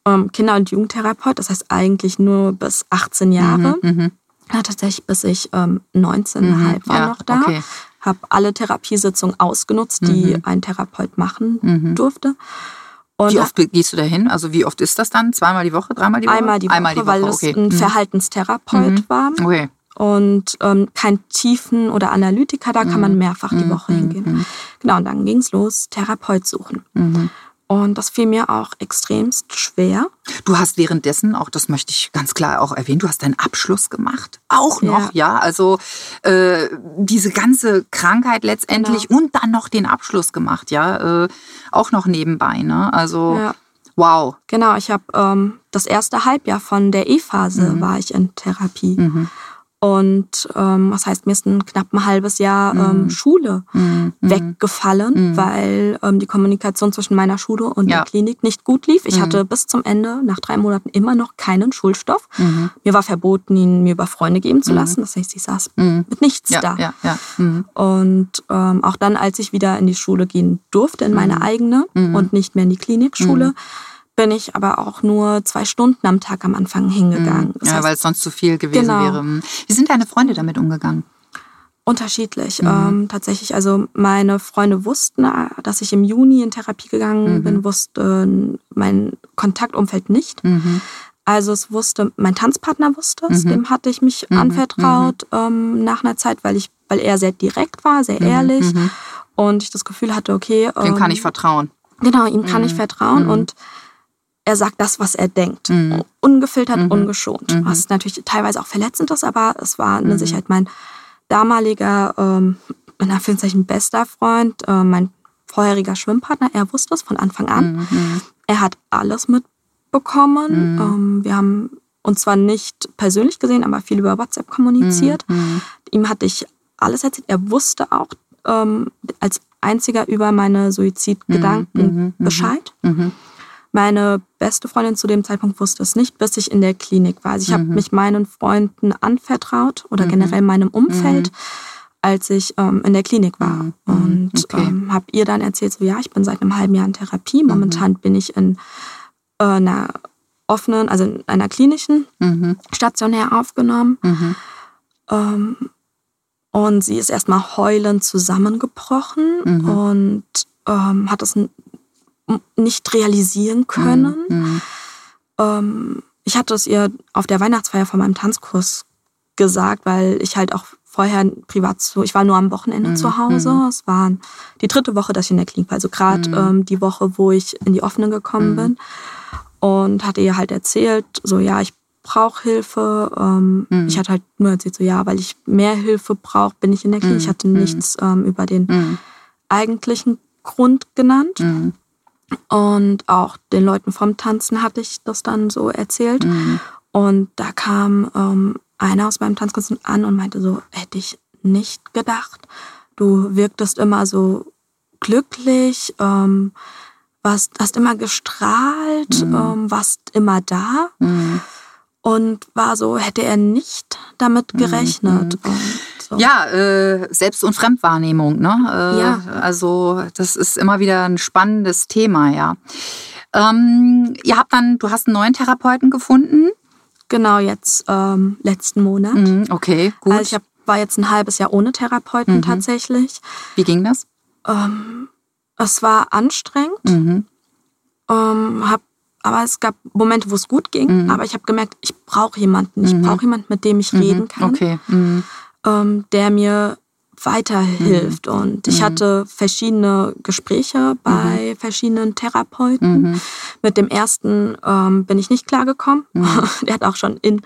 Ähm, Kinder- und Jugendtherapeut, das heißt eigentlich nur bis 18 Jahre. Mhm. Ja, tatsächlich bis ich ähm, 19,5 war Ja, noch da. okay. Habe alle Therapiesitzungen ausgenutzt, die ein Therapeut machen durfte. Und Wie oft gehst du dahin? Also wie oft ist das dann? Zweimal die Woche, dreimal die Woche? einmal die Woche, Einmal die Woche, weil okay. es ein Mhm. Verhaltenstherapeut war. Okay. und ähm, kein Tiefen- oder Analytiker, da kann man mehrfach die Woche hingehen. Genau, und dann ging's los, Therapeut suchen. Und das fiel mir auch extremst schwer. Du hast währenddessen, auch das möchte ich ganz klar auch erwähnen, du hast deinen Abschluss gemacht. Auch noch, ja. Also äh, diese ganze Krankheit letztendlich Genau. und dann noch den Abschluss gemacht, ja. Äh, auch noch nebenbei, ne? Also Ja. wow. Genau, ich habe ähm, das erste Halbjahr von der E-Phase war ich in Therapie. Und ähm, was heißt, mir ist ein knapp ein halbes Jahr ähm, Schule weggefallen, weil ähm, die Kommunikation zwischen meiner Schule und Ja. der Klinik nicht gut lief. Ich hatte bis zum Ende, nach drei Monaten, immer noch keinen Schulstoff. Mir war verboten, ihn mir über Freunde geben zu lassen. Das heißt, ich saß mit nichts Ja, da. ja, ja. Mhm. Und ähm, auch dann, als ich wieder in die Schule gehen durfte, in meine eigene und nicht mehr in die Klinikschule, bin ich aber auch nur zwei Stunden am Tag am Anfang hingegangen. Das Ja, heißt, weil es sonst zu viel gewesen Genau. wäre. Wie sind deine Freunde damit umgegangen? unterschiedlich. Ähm, tatsächlich, also meine Freunde wussten, äh, dass ich im Juni in Therapie gegangen bin, wusste mein Kontaktumfeld nicht. Also es wusste, mein Tanzpartner wusste es, dem hatte ich mich anvertraut ähm, nach einer Zeit, weil ich, weil er sehr direkt war, sehr ehrlich und ich das Gefühl hatte, okay, Dem ähm, kann ich vertrauen. Genau, ihm kann ich vertrauen und er sagt das, was er denkt. Ungefiltert, ungeschont. Was natürlich teilweise auch verletzend ist, aber es war eine Sicherheit. Mein damaliger, ähm, in Anführungszeichen bester Freund, äh, mein vorheriger Schwimmpartner, er wusste es von Anfang an. Er hat alles mitbekommen. Ähm, wir haben uns zwar nicht persönlich gesehen, aber viel über WhatsApp kommuniziert. Ihm hatte ich alles erzählt. Er wusste auch ähm, als einziger über meine Suizidgedanken Bescheid. Meine beste Freundin zu dem Zeitpunkt wusste es nicht, bis ich in der Klinik war. Also ich habe mich meinen Freunden anvertraut oder generell meinem Umfeld, als ich ähm, in der Klinik war. Und Okay. ähm, habe ihr dann erzählt, so ja, ich bin seit einem halben Jahr in Therapie. Momentan bin ich in äh, einer offenen, also in einer klinischen stationär aufgenommen. Ähm, und sie ist erstmal heulend zusammengebrochen und ähm, hat es nicht realisieren können. Ähm, ich hatte es ihr auf der Weihnachtsfeier von meinem Tanzkurs gesagt, weil ich halt auch vorher privat so, ich war nur am Wochenende zu Hause. Es war die dritte Woche, dass ich in der Klinik war, also gerade ähm, die Woche, wo ich in die offene gekommen bin. und hatte ihr halt erzählt, so ja, ich brauche Hilfe. Ähm, Mhm. Ich hatte halt nur erzählt, so ja, weil ich mehr Hilfe brauche, bin ich in der Klinik. Ich hatte Mhm. nichts ähm, über den Mhm. eigentlichen Grund genannt. Mhm. Und auch den Leuten vom Tanzen hatte ich das dann so erzählt. Mhm. Und da kam ähm, einer aus meinem Tanzkurs an und meinte so, hätte ich nicht gedacht. Du wirktest immer so glücklich, ähm, warst, hast immer gestrahlt, ähm, warst immer da Mhm. und war so, hätte er nicht damit gerechnet. Und so. Ja, äh, Selbst- und Fremdwahrnehmung, ne? Äh, Ja. Also das ist immer wieder ein spannendes Thema, ja. Ähm, ihr habt dann, du hast einen neuen Therapeuten gefunden. Genau jetzt ähm, letzten Monat. Mhm, okay, gut. Also ich hab, war jetzt ein halbes Jahr ohne Therapeuten Mhm. tatsächlich. Wie ging das? Ähm, es war anstrengend, Mhm. ähm, hab, aber es gab Momente, wo es gut ging. Mhm. Aber ich habe gemerkt, ich brauche jemanden. Ich Mhm. brauche jemanden, mit dem ich Mhm, reden kann, Okay. Mhm. ähm, der mir weiterhilft. Und ich Mhm. hatte verschiedene Gespräche bei verschiedenen Therapeuten. Mhm. Mit dem ersten ähm, bin ich nicht klargekommen. Mhm. Der hat auch schon in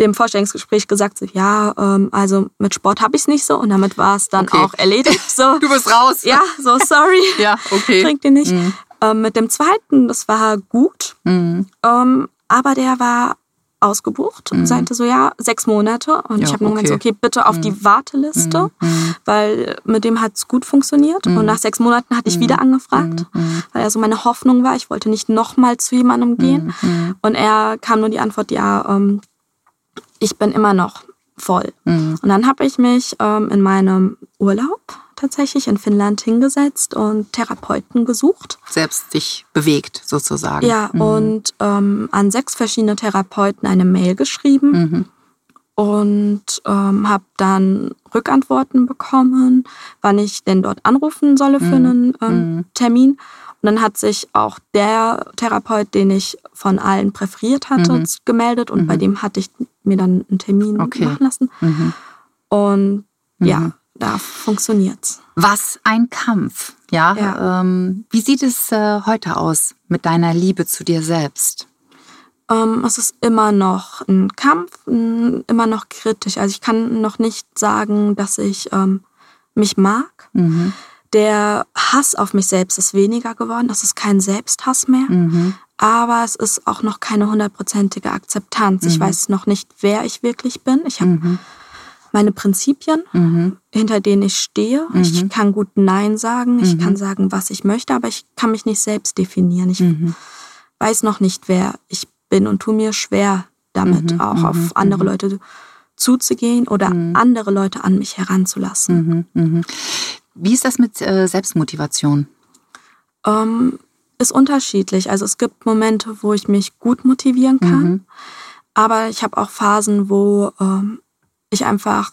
dem Vorstellungsgespräch gesagt, ja, ähm, also mit Sport habe ich es nicht so. Und damit war es dann Okay. auch erledigt. So, Du bist raus. ja, so sorry, Ja, okay. trinkt ihr nicht. Mhm. Ähm, mit dem zweiten, das war gut, Mhm. ähm, aber der war ausgebucht und Mhm. sagte so, ja, sechs Monate. Und Ja, ich habe nur okay. okay, bitte auf die Warteliste, Mhm. weil mit dem hat es gut funktioniert. Und nach sechs Monaten hatte ich wieder angefragt, Mhm. weil er so meine Hoffnung war, ich wollte nicht nochmal zu jemandem gehen. Mhm. Und er kam nur die Antwort, ja, ähm, ich bin immer noch voll. Mhm. Und dann habe ich mich ähm, in meinem Urlaub tatsächlich in Finnland hingesetzt und Therapeuten gesucht. Selbst dich bewegt, sozusagen. Ja, Mhm. und ähm, an sechs verschiedene Therapeuten eine Mail geschrieben Mhm. und ähm, habe dann Rückantworten bekommen, wann ich denn dort anrufen solle für Mhm. einen ähm, Mhm. Termin. Und dann hat sich auch der Therapeut, den ich von allen präferiert hatte, Mhm. gemeldet und bei Mhm. dem hatte ich mir dann einen Termin Okay. machen lassen. Und ja. Da funktioniert's. Was ein Kampf, ja. Ja. Ähm, wie sieht es äh, heute aus mit deiner Liebe zu dir selbst? Ähm, es ist immer noch ein Kampf, immer noch kritisch. Also ich kann noch nicht sagen, dass ich ähm, mich mag. Mhm. Der Hass auf mich selbst ist weniger geworden. Das ist kein Selbsthass mehr. Mhm. Aber es ist auch noch keine hundertprozentige Akzeptanz. Ich Mhm. weiß noch nicht, wer ich wirklich bin. Ich habe Mhm. Meine Prinzipien, Mhm. hinter denen ich stehe. Ich Mhm. kann gut Nein sagen. Ich Mhm. kann sagen, was ich möchte, aber ich kann mich nicht selbst definieren. Ich Mhm. weiß noch nicht, wer ich bin und tue mir schwer damit, Mhm, auch mhm, auf andere. Leute zuzugehen oder andere Leute an mich heranzulassen. Wie ist das mit äh, Selbstmotivation? Ähm, ist unterschiedlich. Also es gibt Momente, wo ich mich gut motivieren kann, aber ich habe auch Phasen, wo ähm, ich einfach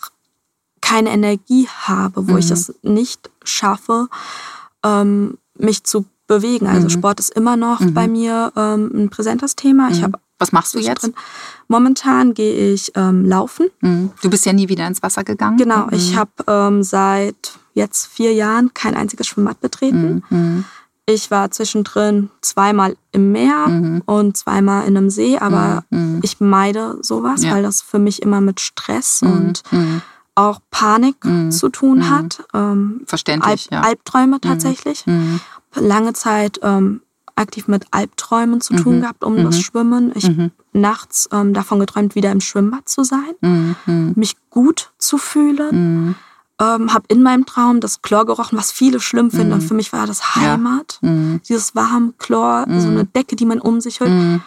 keine Energie habe, wo ich Mhm. es nicht schaffe, ähm, mich zu bewegen. Also Mhm. Sport ist immer noch Mhm. bei mir ähm, ein präsentes Thema. Ich Mhm. habe Was machst du jetzt? zwischendrin- Momentan gehe ich ähm, laufen. Mhm. Du bist ja nie wieder ins Wasser gegangen. Genau, Mhm. ich habe ähm, seit jetzt vier Jahren kein einziges Schwimmbad betreten. Mhm. Ich war zwischendrin zweimal im Meer Mhm. und zweimal in einem See, aber Mhm. ich meide sowas, Ja. weil das für mich immer mit Stress Mhm. und Mhm. auch Panik Mhm. zu tun Mhm. hat. Ähm, Verständlich, ja. Albträume tatsächlich. Mhm. Lange Zeit ähm, aktiv mit Albträumen zu tun Mhm. gehabt um Mhm. das Schwimmen. Ich Mhm. nachts ähm, davon geträumt, wieder im Schwimmbad zu sein, Mhm. Mhm. mich gut zu fühlen. Mhm. Ähm, habe in meinem Traum das Chlor gerochen, was viele schlimm finden. Mhm. Und für mich war das Ja. Heimat. Mhm. Dieses warme Chlor, so Mhm. eine Decke, die man um sich hört. Mhm.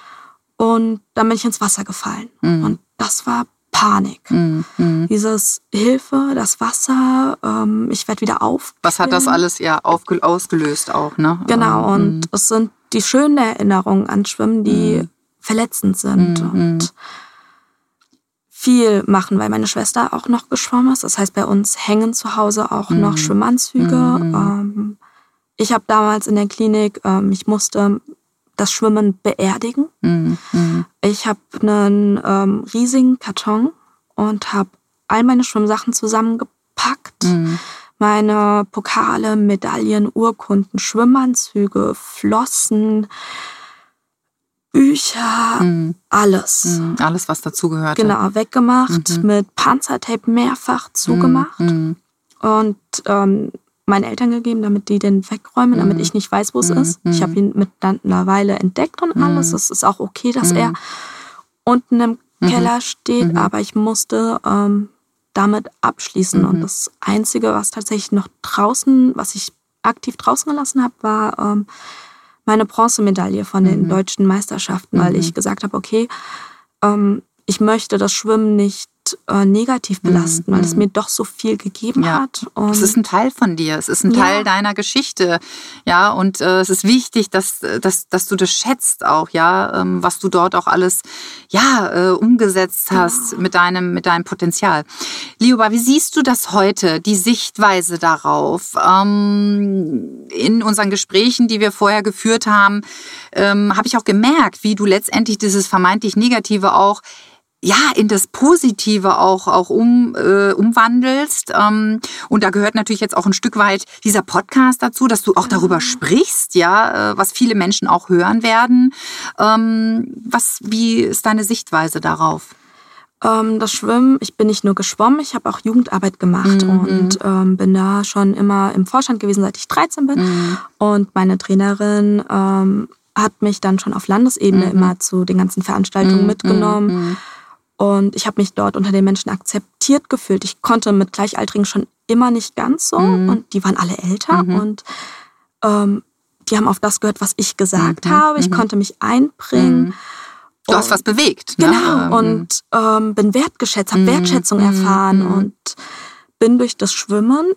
Und dann bin ich ins Wasser gefallen. Mhm. Und das war Panik. Mhm. Mhm. Dieses Hilfe, das Wasser, ähm, ich werde wieder auf. Was hat das alles ja ausgelöst auch, ne? Genau, Ähm, und es sind die schönen Erinnerungen an Schwimmen, die Mhm. verletzend sind. Mhm. Und viel machen, weil meine Schwester auch noch geschwommen ist. Das heißt, bei uns hängen zu Hause auch Mhm. noch Schwimmanzüge. Mhm. Ähm, ich habe damals in der Klinik, ähm, ich musste das Schwimmen beerdigen. Mhm. Ich habe einen ähm, riesigen Karton und habe all meine Schwimmsachen zusammengepackt. Mhm. Meine Pokale, Medaillen, Urkunden, Schwimmanzüge, Flossen, Bücher, Mhm. alles. Mhm. Alles, was dazugehört. Genau, weggemacht, Mhm. mit Panzertape mehrfach zugemacht Mhm. und ähm, meinen Eltern gegeben, damit die den wegräumen, damit Mhm. ich nicht weiß, wo es Mhm. ist. Ich habe ihn mittlerweile entdeckt und alles. Mhm. Es ist auch okay, dass Mhm. er unten im Mhm. Keller steht, Mhm. aber ich musste ähm, damit abschließen. Mhm. Und das Einzige, was tatsächlich noch draußen, was ich aktiv draußen gelassen habe, war ähm, meine Bronzemedaille von den Mhm. deutschen Meisterschaften, weil Mhm. ich gesagt habe, okay, ähm, ich möchte das Schwimmen nicht äh, negativ belasten, weil es Mhm. mir doch so viel gegeben Ja. hat. Und Es ist ein Teil von dir, es ist ein Ja. Teil deiner Geschichte, ja, und äh, es ist wichtig, dass, dass, dass du das schätzt auch, ja, ähm, was du dort auch alles, ja, äh, umgesetzt hast Genau. mit deinem, mit deinem Potenzial. Lioba, wie siehst du das heute, die Sichtweise darauf? Ähm, in unseren Gesprächen, die wir vorher geführt haben, ähm, habe ich auch gemerkt, wie du letztendlich dieses vermeintlich Negative auch ja, in das Positive auch, auch um, äh, umwandelst. Ähm, und da gehört natürlich jetzt auch ein Stück weit dieser Podcast dazu, dass du auch darüber sprichst, ja, äh, was viele Menschen auch hören werden. Ähm, was, wie ist deine Sichtweise darauf? ähm, das Schwimmen, ich bin nicht nur geschwommen, ich habe auch Jugendarbeit gemacht Mhm. und ähm, bin da schon immer im Vorstand gewesen, seit ich 13 bin. Mhm. Und meine Trainerin ähm, hat mich dann schon auf Landesebene Mhm. immer zu den ganzen Veranstaltungen mitgenommen. Und ich habe mich dort unter den Menschen akzeptiert gefühlt. Ich konnte mit Gleichaltrigen schon immer nicht ganz so. Mhm. Und die waren alle älter. Mhm. Und ähm, die haben auf das gehört, was ich gesagt Mhm. habe. Ich Mhm. konnte mich einbringen. Mhm. Du hast Und- was bewegt. ne? Genau. Ähm, Und ähm, bin wertgeschätzt, habe Mhm. Wertschätzung erfahren. Und bin durch das Schwimmen,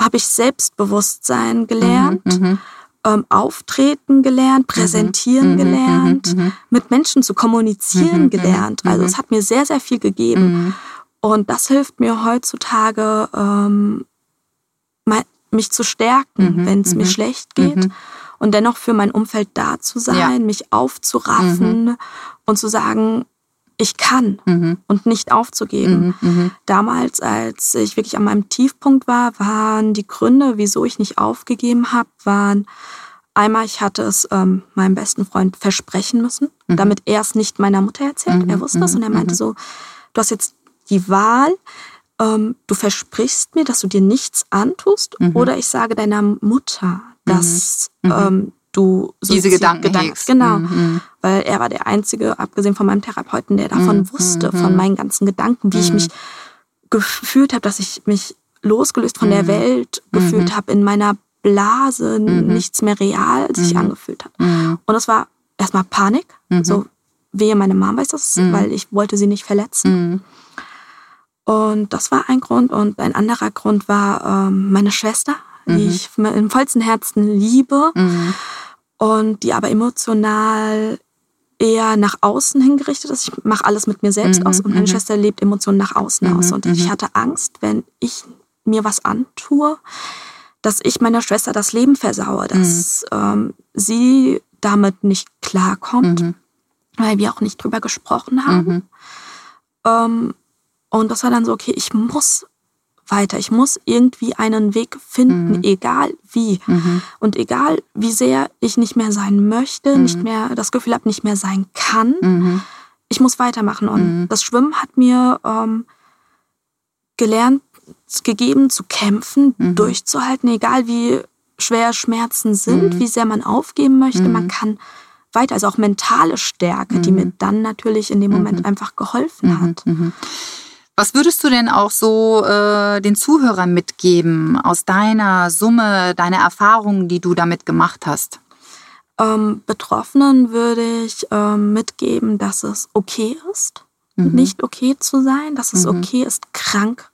habe ich Selbstbewusstsein gelernt. Mhm. Mhm. ähm, auftreten gelernt, präsentieren Mhm, gelernt, mhm, mhm. mit Menschen zu kommunizieren Mhm, gelernt. mhm, Also mhm. es hat mir sehr, sehr viel gegeben. Mhm. Und das hilft mir heutzutage, ähm, mich zu stärken, Mhm, wenn es mir mhm, schlecht geht. Mhm. Und dennoch für mein Umfeld da zu sein, Ja. mich aufzuraffen und zu sagen, ich kann Mhm. und nicht aufzugeben. Mhm. Mhm. Damals, als ich wirklich an meinem Tiefpunkt war, waren die Gründe, wieso ich nicht aufgegeben habe, waren einmal, ich hatte es ähm, meinem besten Freund versprechen müssen, Mhm. damit er es nicht meiner Mutter erzählt. Mhm, Er wusste es mhm, und er meinte so, du hast jetzt die Wahl, ähm, du versprichst mir, dass du dir nichts antust, oder ich sage deiner Mutter, dass ähm, du Diese Suizid- Gedanken hegst. Genau Mhm. weil er war der Einzige, abgesehen von meinem Therapeuten, der davon Mhm, wusste, mhm. von meinen ganzen Gedanken, wie ich Mhm. mich gefühlt habe, dass ich mich losgelöst von der Mhm. Welt gefühlt habe, in meiner Blase, nichts mehr real sich angefühlt hat. Und es war erstmal Panik, so wehe, meine Mom weiß das, weil ich wollte sie nicht verletzen. Und das war ein Grund. Und ein anderer Grund war ähm, meine Schwester, die Mhm. ich im vollsten Herzen liebe Mhm. Und die aber emotional eher nach außen hingerichtet ist. Ich mache alles mit mir selbst Mhm, aus und meine mhm. Schwester lebt Emotionen nach außen Mhm, aus. Und ich mhm. hatte Angst, wenn ich mir was antue, dass ich meiner Schwester das Leben versaue, dass ähm, sie damit nicht klarkommt, Mhm. weil wir auch nicht drüber gesprochen haben. Mhm. Ähm, und das war dann so, okay, ich muss weiter, ich muss irgendwie einen Weg finden, Mhm. egal wie. Mhm. Und egal, wie sehr ich nicht mehr sein möchte, Mhm. nicht mehr das Gefühl habe, nicht mehr sein kann, Mhm. ich muss weitermachen. Und Mhm. das Schwimmen hat mir ähm, gelernt, gegeben, zu kämpfen, durchzuhalten, egal wie schwer Schmerzen sind, wie sehr man aufgeben möchte. Man kann weiter, also auch mentale Stärke, die mir dann natürlich in dem Moment einfach geholfen hat. Was würdest du denn auch so äh, den Zuhörern mitgeben aus deiner Summe, deiner Erfahrungen, die du damit gemacht hast? Ähm, Betroffenen würde ich ähm, mitgeben, dass es okay ist, Mhm. nicht okay zu sein, dass es Mhm. okay ist, krank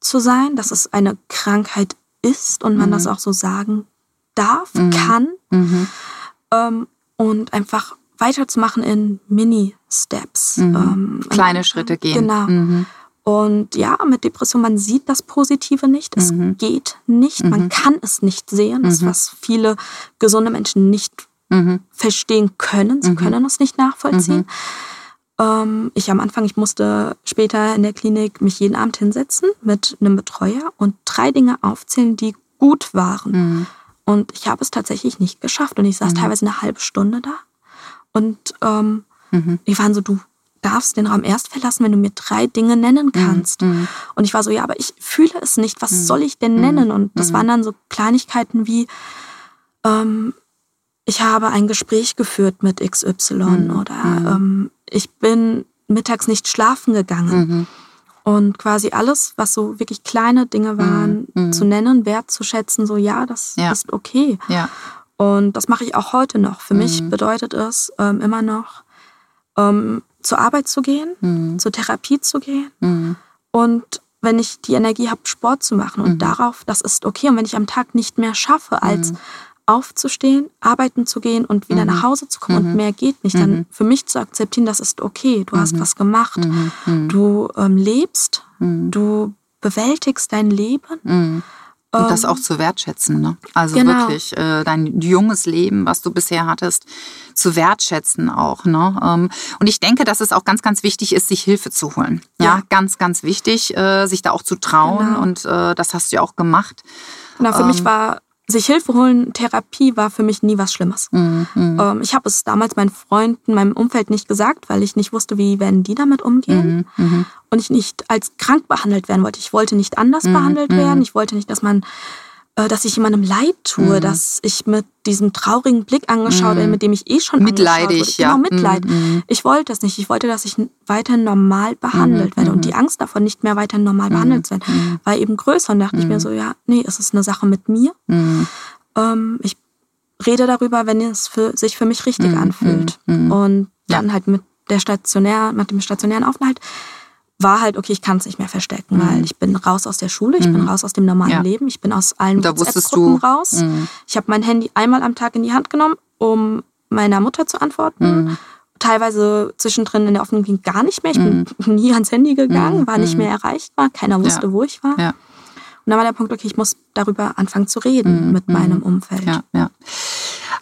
zu sein, dass es eine Krankheit ist und man Mhm. das auch so sagen darf, Mhm. kann Mhm. ähm, und einfach weiterzumachen in Mini-Steps. Mhm. Ähm, Kleine Schritte gehen. Genau. Und ja, mit Depression, man sieht das Positive nicht. Es Mhm. geht nicht. Man Mhm. kann es nicht sehen. Das, Mhm. was viele gesunde Menschen nicht Mhm. verstehen können. Sie Mhm. können es nicht nachvollziehen. Ähm, ich am Anfang, ich musste später in der Klinik mich jeden Abend hinsetzen mit einem Betreuer und drei Dinge aufzählen, die gut waren. Und ich habe es tatsächlich nicht geschafft. Und ich saß teilweise eine halbe Stunde da Und ähm, mhm. die waren so, du darfst den Raum erst verlassen, wenn du mir drei Dinge nennen mhm. kannst. Mhm. Und ich war so, ja, aber ich fühle es nicht. Was mhm. soll ich denn nennen? Und das waren dann so Kleinigkeiten wie, ähm, ich habe ein Gespräch geführt mit XY oder ähm, ich bin mittags nicht schlafen gegangen. Und quasi alles, was so wirklich kleine Dinge waren, mhm. zu nennen, wertzuschätzen, so ja, das ja. ist okay. Ja. Und das mache ich auch heute noch. Für mhm. mich bedeutet es ähm, immer noch, ähm, zur Arbeit zu gehen, mhm. zur Therapie zu gehen. Mhm. Und wenn ich die Energie habe, Sport zu machen und mhm. darauf, das ist okay. Und wenn ich am Tag nicht mehr schaffe, als mhm. aufzustehen, arbeiten zu gehen und wieder nach Hause zu kommen und mehr geht nicht, dann für mich zu akzeptieren, das ist okay. Du hast was gemacht. Du ähm, lebst. Du bewältigst dein Leben. Und das ähm, auch zu wertschätzen, ne? Also genau. wirklich äh, dein junges Leben, was du bisher hattest, zu wertschätzen auch, ne? Ähm, und ich denke, dass es auch ganz, ganz wichtig ist, sich Hilfe zu holen. Ja, ja ganz, ganz wichtig, äh, sich da auch zu trauen. Genau. Und äh, das hast du ja auch gemacht. Genau, für ähm, mich war sich Hilfe holen, Therapie war für mich nie was Schlimmes. Mhm. Ähm, ich habe es damals meinen Freunden, meinem Umfeld nicht gesagt, weil ich nicht wusste, wie werden die damit umgehen. Mhm. mhm. Und ich nicht als krank behandelt werden wollte. Ich wollte nicht anders mhm. behandelt werden. Mhm. Ich wollte nicht, dass man dass ich jemandem leid tue, mhm. dass ich mit diesem traurigen Blick angeschaut werde, mhm. mit dem ich eh schon mitleidig, ja. Genau, Mitleid. Mhm. Ich wollte das nicht. Ich wollte, dass ich weiterhin normal behandelt werde und die Angst davon, nicht mehr weiterhin normal behandelt zu werden, war eben größer und dachte ich mir so, ja, nee, es ist eine Sache mit mir. Ähm, ich rede darüber, wenn es für, sich für mich richtig anfühlt. Und dann ja. halt mit der stationär, mit dem stationären Aufenthalt war halt, okay, ich kann es nicht mehr verstecken, mhm. weil ich bin raus aus der Schule, ich mhm. bin raus aus dem normalen ja. Leben, ich bin aus allen WhatsApp-Gruppen raus. Mhm. Ich habe mein Handy einmal am Tag in die Hand genommen, um meiner Mutter zu antworten. Mhm. Teilweise zwischendrin in der offenen ging gar nicht mehr. Ich bin mhm. nie ans Handy gegangen, mhm. war nicht mehr erreichbar, keiner wusste, ja. wo ich war. Ja. Und dann war der Punkt, okay, ich muss darüber anfangen zu reden mit meinem Umfeld. Ja, ja.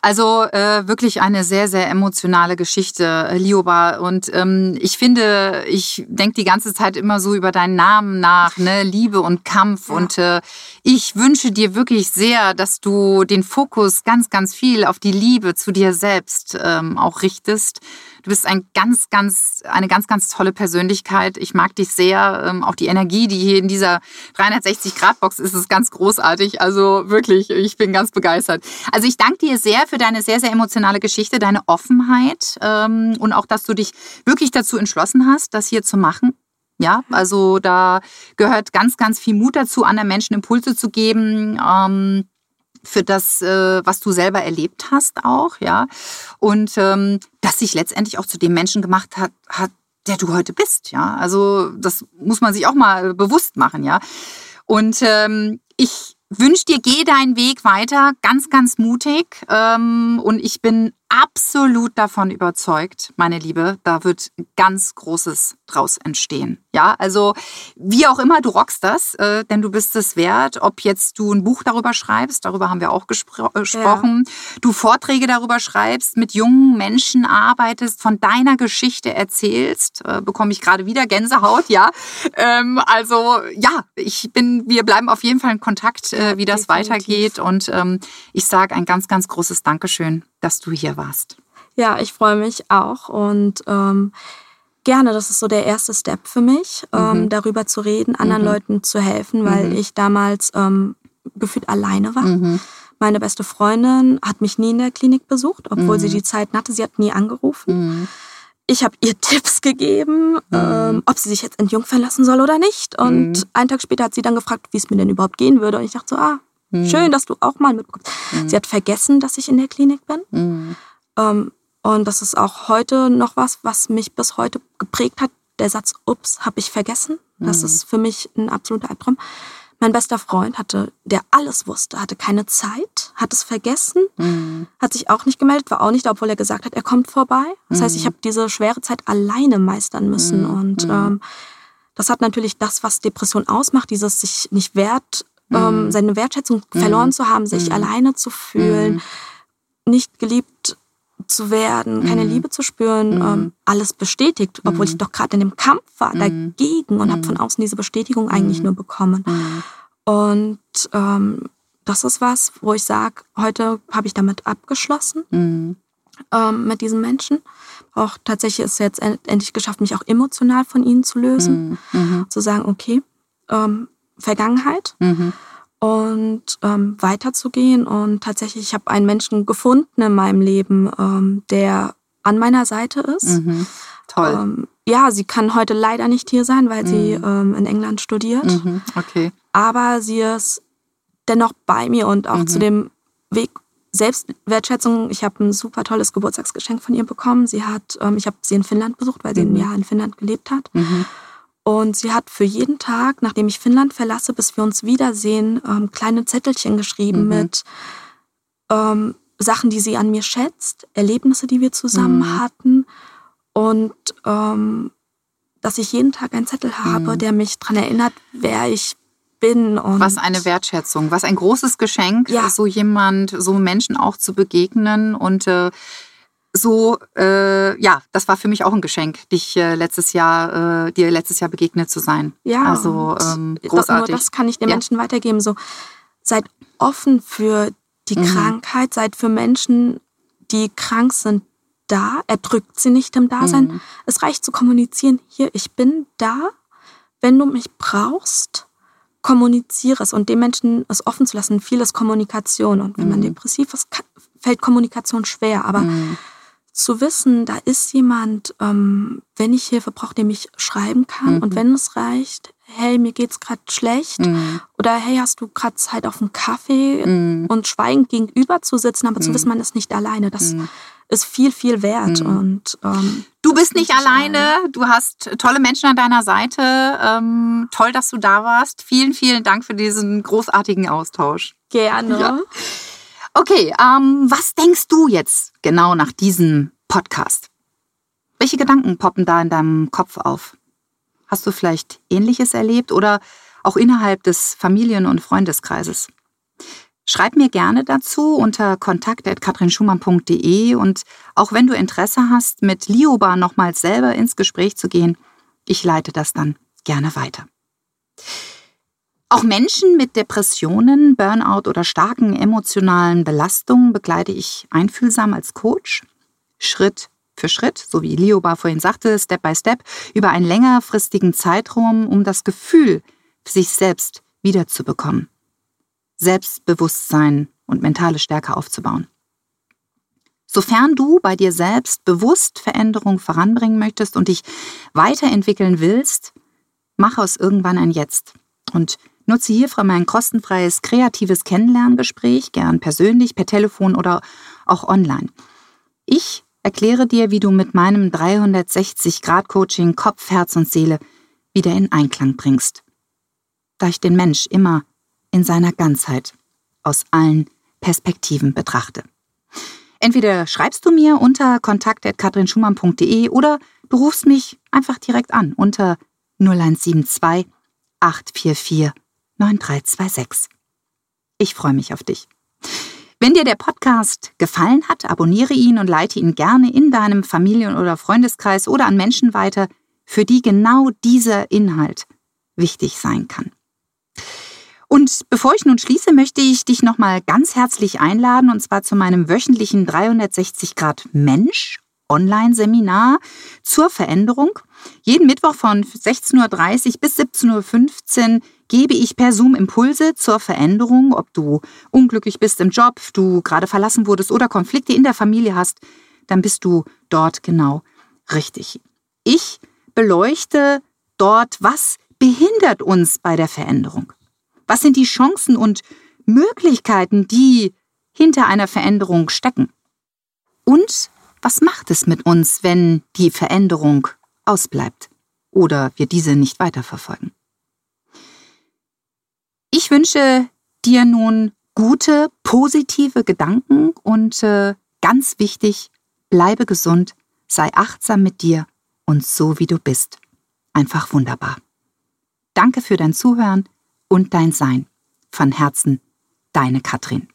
Also äh, wirklich eine sehr, sehr emotionale Geschichte, äh, Lioba. Und ähm, ich finde, ich denke die ganze Zeit immer so über deinen Namen nach, ne? Liebe und Kampf. Ja. Und äh, ich wünsche dir wirklich sehr, dass du den Fokus ganz, ganz viel auf die Liebe zu dir selbst ähm, auch richtest Du bist ein ganz, ganz, eine ganz, ganz tolle Persönlichkeit. Ich mag dich sehr. Ähm, auch die Energie, die hier in dieser 360-Grad-Box ist, ist ganz großartig. Also wirklich, ich bin ganz begeistert. Also ich danke dir sehr für deine sehr, sehr emotionale Geschichte, deine Offenheit ähm, und auch, dass du dich wirklich dazu entschlossen hast, das hier zu machen. Ja, also da gehört ganz, ganz viel Mut dazu, anderen Menschen Impulse zu geben. Ähm, für das, äh, was du selber erlebt hast auch, ja. Und ähm, das sich letztendlich auch zu dem Menschen gemacht hat, hat, der du heute bist, ja. Also das muss man sich auch mal bewusst machen, ja. Und ähm, ich wünsche dir, geh deinen Weg weiter, ganz, ganz mutig. Ähm, und ich bin absolut davon überzeugt, meine Liebe, da wird ganz Großes draus entstehen. Ja, also wie auch immer, du rockst das, äh, denn du bist es wert. Ob jetzt du ein Buch darüber schreibst, darüber haben wir auch gespro äh, gesprochen, ja. du Vorträge darüber schreibst, mit jungen Menschen arbeitest, von deiner Geschichte erzählst, äh, bekomme ich gerade wieder Gänsehaut, ja. Ähm, also ja, ich bin, wir bleiben auf jeden Fall in Kontakt, äh, wie das Definitiv. weitergeht. Und ähm, ich sage ein ganz, ganz großes Dankeschön dass du hier warst. Ja, ich freue mich auch und ähm, gerne, das ist so der erste Step für mich, ähm, mhm. darüber zu reden, anderen mhm. Leuten zu helfen, weil mhm. ich damals ähm, gefühlt alleine war. Mhm. Meine beste Freundin hat mich nie in der Klinik besucht, obwohl sie mhm. die Zeit hatte. Sie hat nie angerufen. Mhm. Ich habe ihr Tipps gegeben, ähm, ob sie sich jetzt entjungfern lassen soll oder nicht. Und einen Tag später hat sie dann gefragt, wie es mir denn überhaupt gehen würde. Und ich dachte so, ah, Mhm. Schön, dass du auch mal mitbekommst. Mhm. Sie hat vergessen, dass ich in der Klinik bin. Mhm. Ähm, und das ist auch heute noch was, was mich bis heute geprägt hat. Der Satz, ups, habe ich vergessen. Das ist für mich ein absoluter Albtraum. Mein bester Freund hatte, der alles wusste, hatte keine Zeit, hat es vergessen, mhm. hat sich auch nicht gemeldet, war auch nicht da, obwohl er gesagt hat, er kommt vorbei. Das mhm. heißt, ich habe diese schwere Zeit alleine meistern müssen. Mhm. Und ähm, das hat natürlich das, was Depression ausmacht, dieses sich nicht wert ähm, mhm. seine Wertschätzung mhm. verloren zu haben, sich mhm. alleine zu fühlen, nicht geliebt zu werden, keine Liebe zu spüren, ähm, alles bestätigt, obwohl ich doch gerade in dem Kampf war dagegen und habe von außen diese Bestätigung eigentlich nur bekommen. Und ähm, das ist was, wo ich sage, heute habe ich damit abgeschlossen. ähm, mit diesen Menschen. Auch tatsächlich ist es jetzt endlich geschafft, mich auch emotional von ihnen zu lösen. Mhm. mhm. Zu sagen, okay, ähm, Vergangenheit. Mhm. Und ähm, weiterzugehen. Und tatsächlich, ich habe einen Menschen gefunden in meinem Leben, ähm, der an meiner Seite ist. Mhm. Toll. Ähm, ja, sie kann heute leider nicht hier sein, weil sie mhm. ähm, in England studiert. Mhm. Okay. Aber sie ist dennoch bei mir und auch zu dem Weg Selbstwertschätzung. Ich habe ein super tolles Geburtstagsgeschenk von ihr bekommen. Sie hat, ähm, ich habe sie in Finnland besucht, weil sie mhm. ein Jahr in Finnland gelebt hat. Und sie hat für jeden Tag, nachdem ich Finnland verlasse, bis wir uns wiedersehen, ähm, kleine Zettelchen geschrieben mhm. mit ähm, Sachen, die sie an mir schätzt, Erlebnisse, die wir zusammen mhm. hatten. Und ähm, dass ich jeden Tag einen Zettel habe, mhm. der mich daran erinnert, wer ich bin. Und was eine Wertschätzung, was ein großes Geschenk, ja. so jemand, so Menschen auch zu begegnen und äh, so, äh, ja, das war für mich auch ein Geschenk, dich äh, letztes Jahr, äh, dir letztes Jahr begegnet zu sein. Ja, also ähm, großartig. Nur das kann ich den ja. Menschen weitergeben. So, seid offen für die mhm. Krankheit, seid für Menschen, die krank sind, da. Er drückt sie nicht im Dasein. Mhm. Es reicht zu kommunizieren. Hier, ich bin da. Wenn du mich brauchst, kommuniziere es und dem Menschen es offen zu lassen. Vieles Kommunikation. Und wenn mhm. man depressiv ist, fällt Kommunikation schwer. Aber mhm. Zu wissen, da ist jemand, ähm, wenn ich Hilfe brauche, dem ich schreiben kann. Mhm. Und wenn es reicht, hey, mir geht's gerade schlecht. Mhm. Oder hey, hast du gerade Zeit auf einen Kaffee mhm. und schweigend gegenüber zu sitzen, aber zu mhm. wissen, man ist nicht alleine. Das ist viel, viel wert. Mhm. Und ähm, du bist nicht alleine. Du hast tolle Menschen an deiner Seite. Ähm, toll, dass du da warst. Vielen, vielen Dank für diesen großartigen Austausch. Gerne. Ja. Okay, ähm, was denkst du jetzt genau nach diesem Podcast? Welche Gedanken poppen da in deinem Kopf auf? Hast du vielleicht Ähnliches erlebt oder auch innerhalb des Familien- und Freundeskreises? Schreib mir gerne dazu unter kontakt.katrinschumann.de und auch wenn du Interesse hast, mit Lioba nochmals selber ins Gespräch zu gehen, ich leite das dann gerne weiter. Auch Menschen mit Depressionen, Burnout oder starken emotionalen Belastungen begleite ich einfühlsam als Coach, Schritt für Schritt, so wie Lioba vorhin sagte, Step by Step, über einen längerfristigen Zeitraum, um das Gefühl, sich selbst wiederzubekommen. Selbstbewusstsein und mentale Stärke aufzubauen. Sofern du bei dir selbst bewusst Veränderung voranbringen möchtest und dich weiterentwickeln willst, mach aus irgendwann ein Jetzt und nutze hierfür mein kostenfreies kreatives Kennenlerngespräch, gern persönlich, per Telefon oder auch online. Ich erkläre dir, wie du mit meinem 360-Grad-Coaching Kopf, Herz und Seele wieder in Einklang bringst. Da ich den Mensch immer in seiner Ganzheit aus allen Perspektiven betrachte. Entweder schreibst du mir unter kontakt.katrinschumann.de oder du rufst mich einfach direkt an unter 0172 844 9326. Ich freue mich auf dich. Wenn dir der Podcast gefallen hat, abonniere ihn und leite ihn gerne in deinem Familien- oder Freundeskreis oder an Menschen weiter, für die genau dieser Inhalt wichtig sein kann. Und bevor ich nun schließe, möchte ich dich nochmal ganz herzlich einladen, und zwar zu meinem wöchentlichen 360 Grad Mensch Online-Seminar zur Veränderung. Jeden Mittwoch von 16.30 Uhr bis 17.15 Uhr gebe ich per Zoom Impulse zur Veränderung, ob du unglücklich bist im Job, du gerade verlassen wurdest oder Konflikte in der Familie hast, dann bist du dort genau richtig. Ich beleuchte dort, was behindert uns bei der Veränderung. Was sind die Chancen und Möglichkeiten, die hinter einer Veränderung stecken? Und was macht es mit uns, wenn die Veränderung ausbleibt oder wir diese nicht weiterverfolgen? Ich wünsche dir nun gute, positive Gedanken und äh, ganz wichtig, bleibe gesund, sei achtsam mit dir und so wie du bist. Einfach wunderbar. Danke für dein Zuhören und dein Sein. Von Herzen, deine Katrin.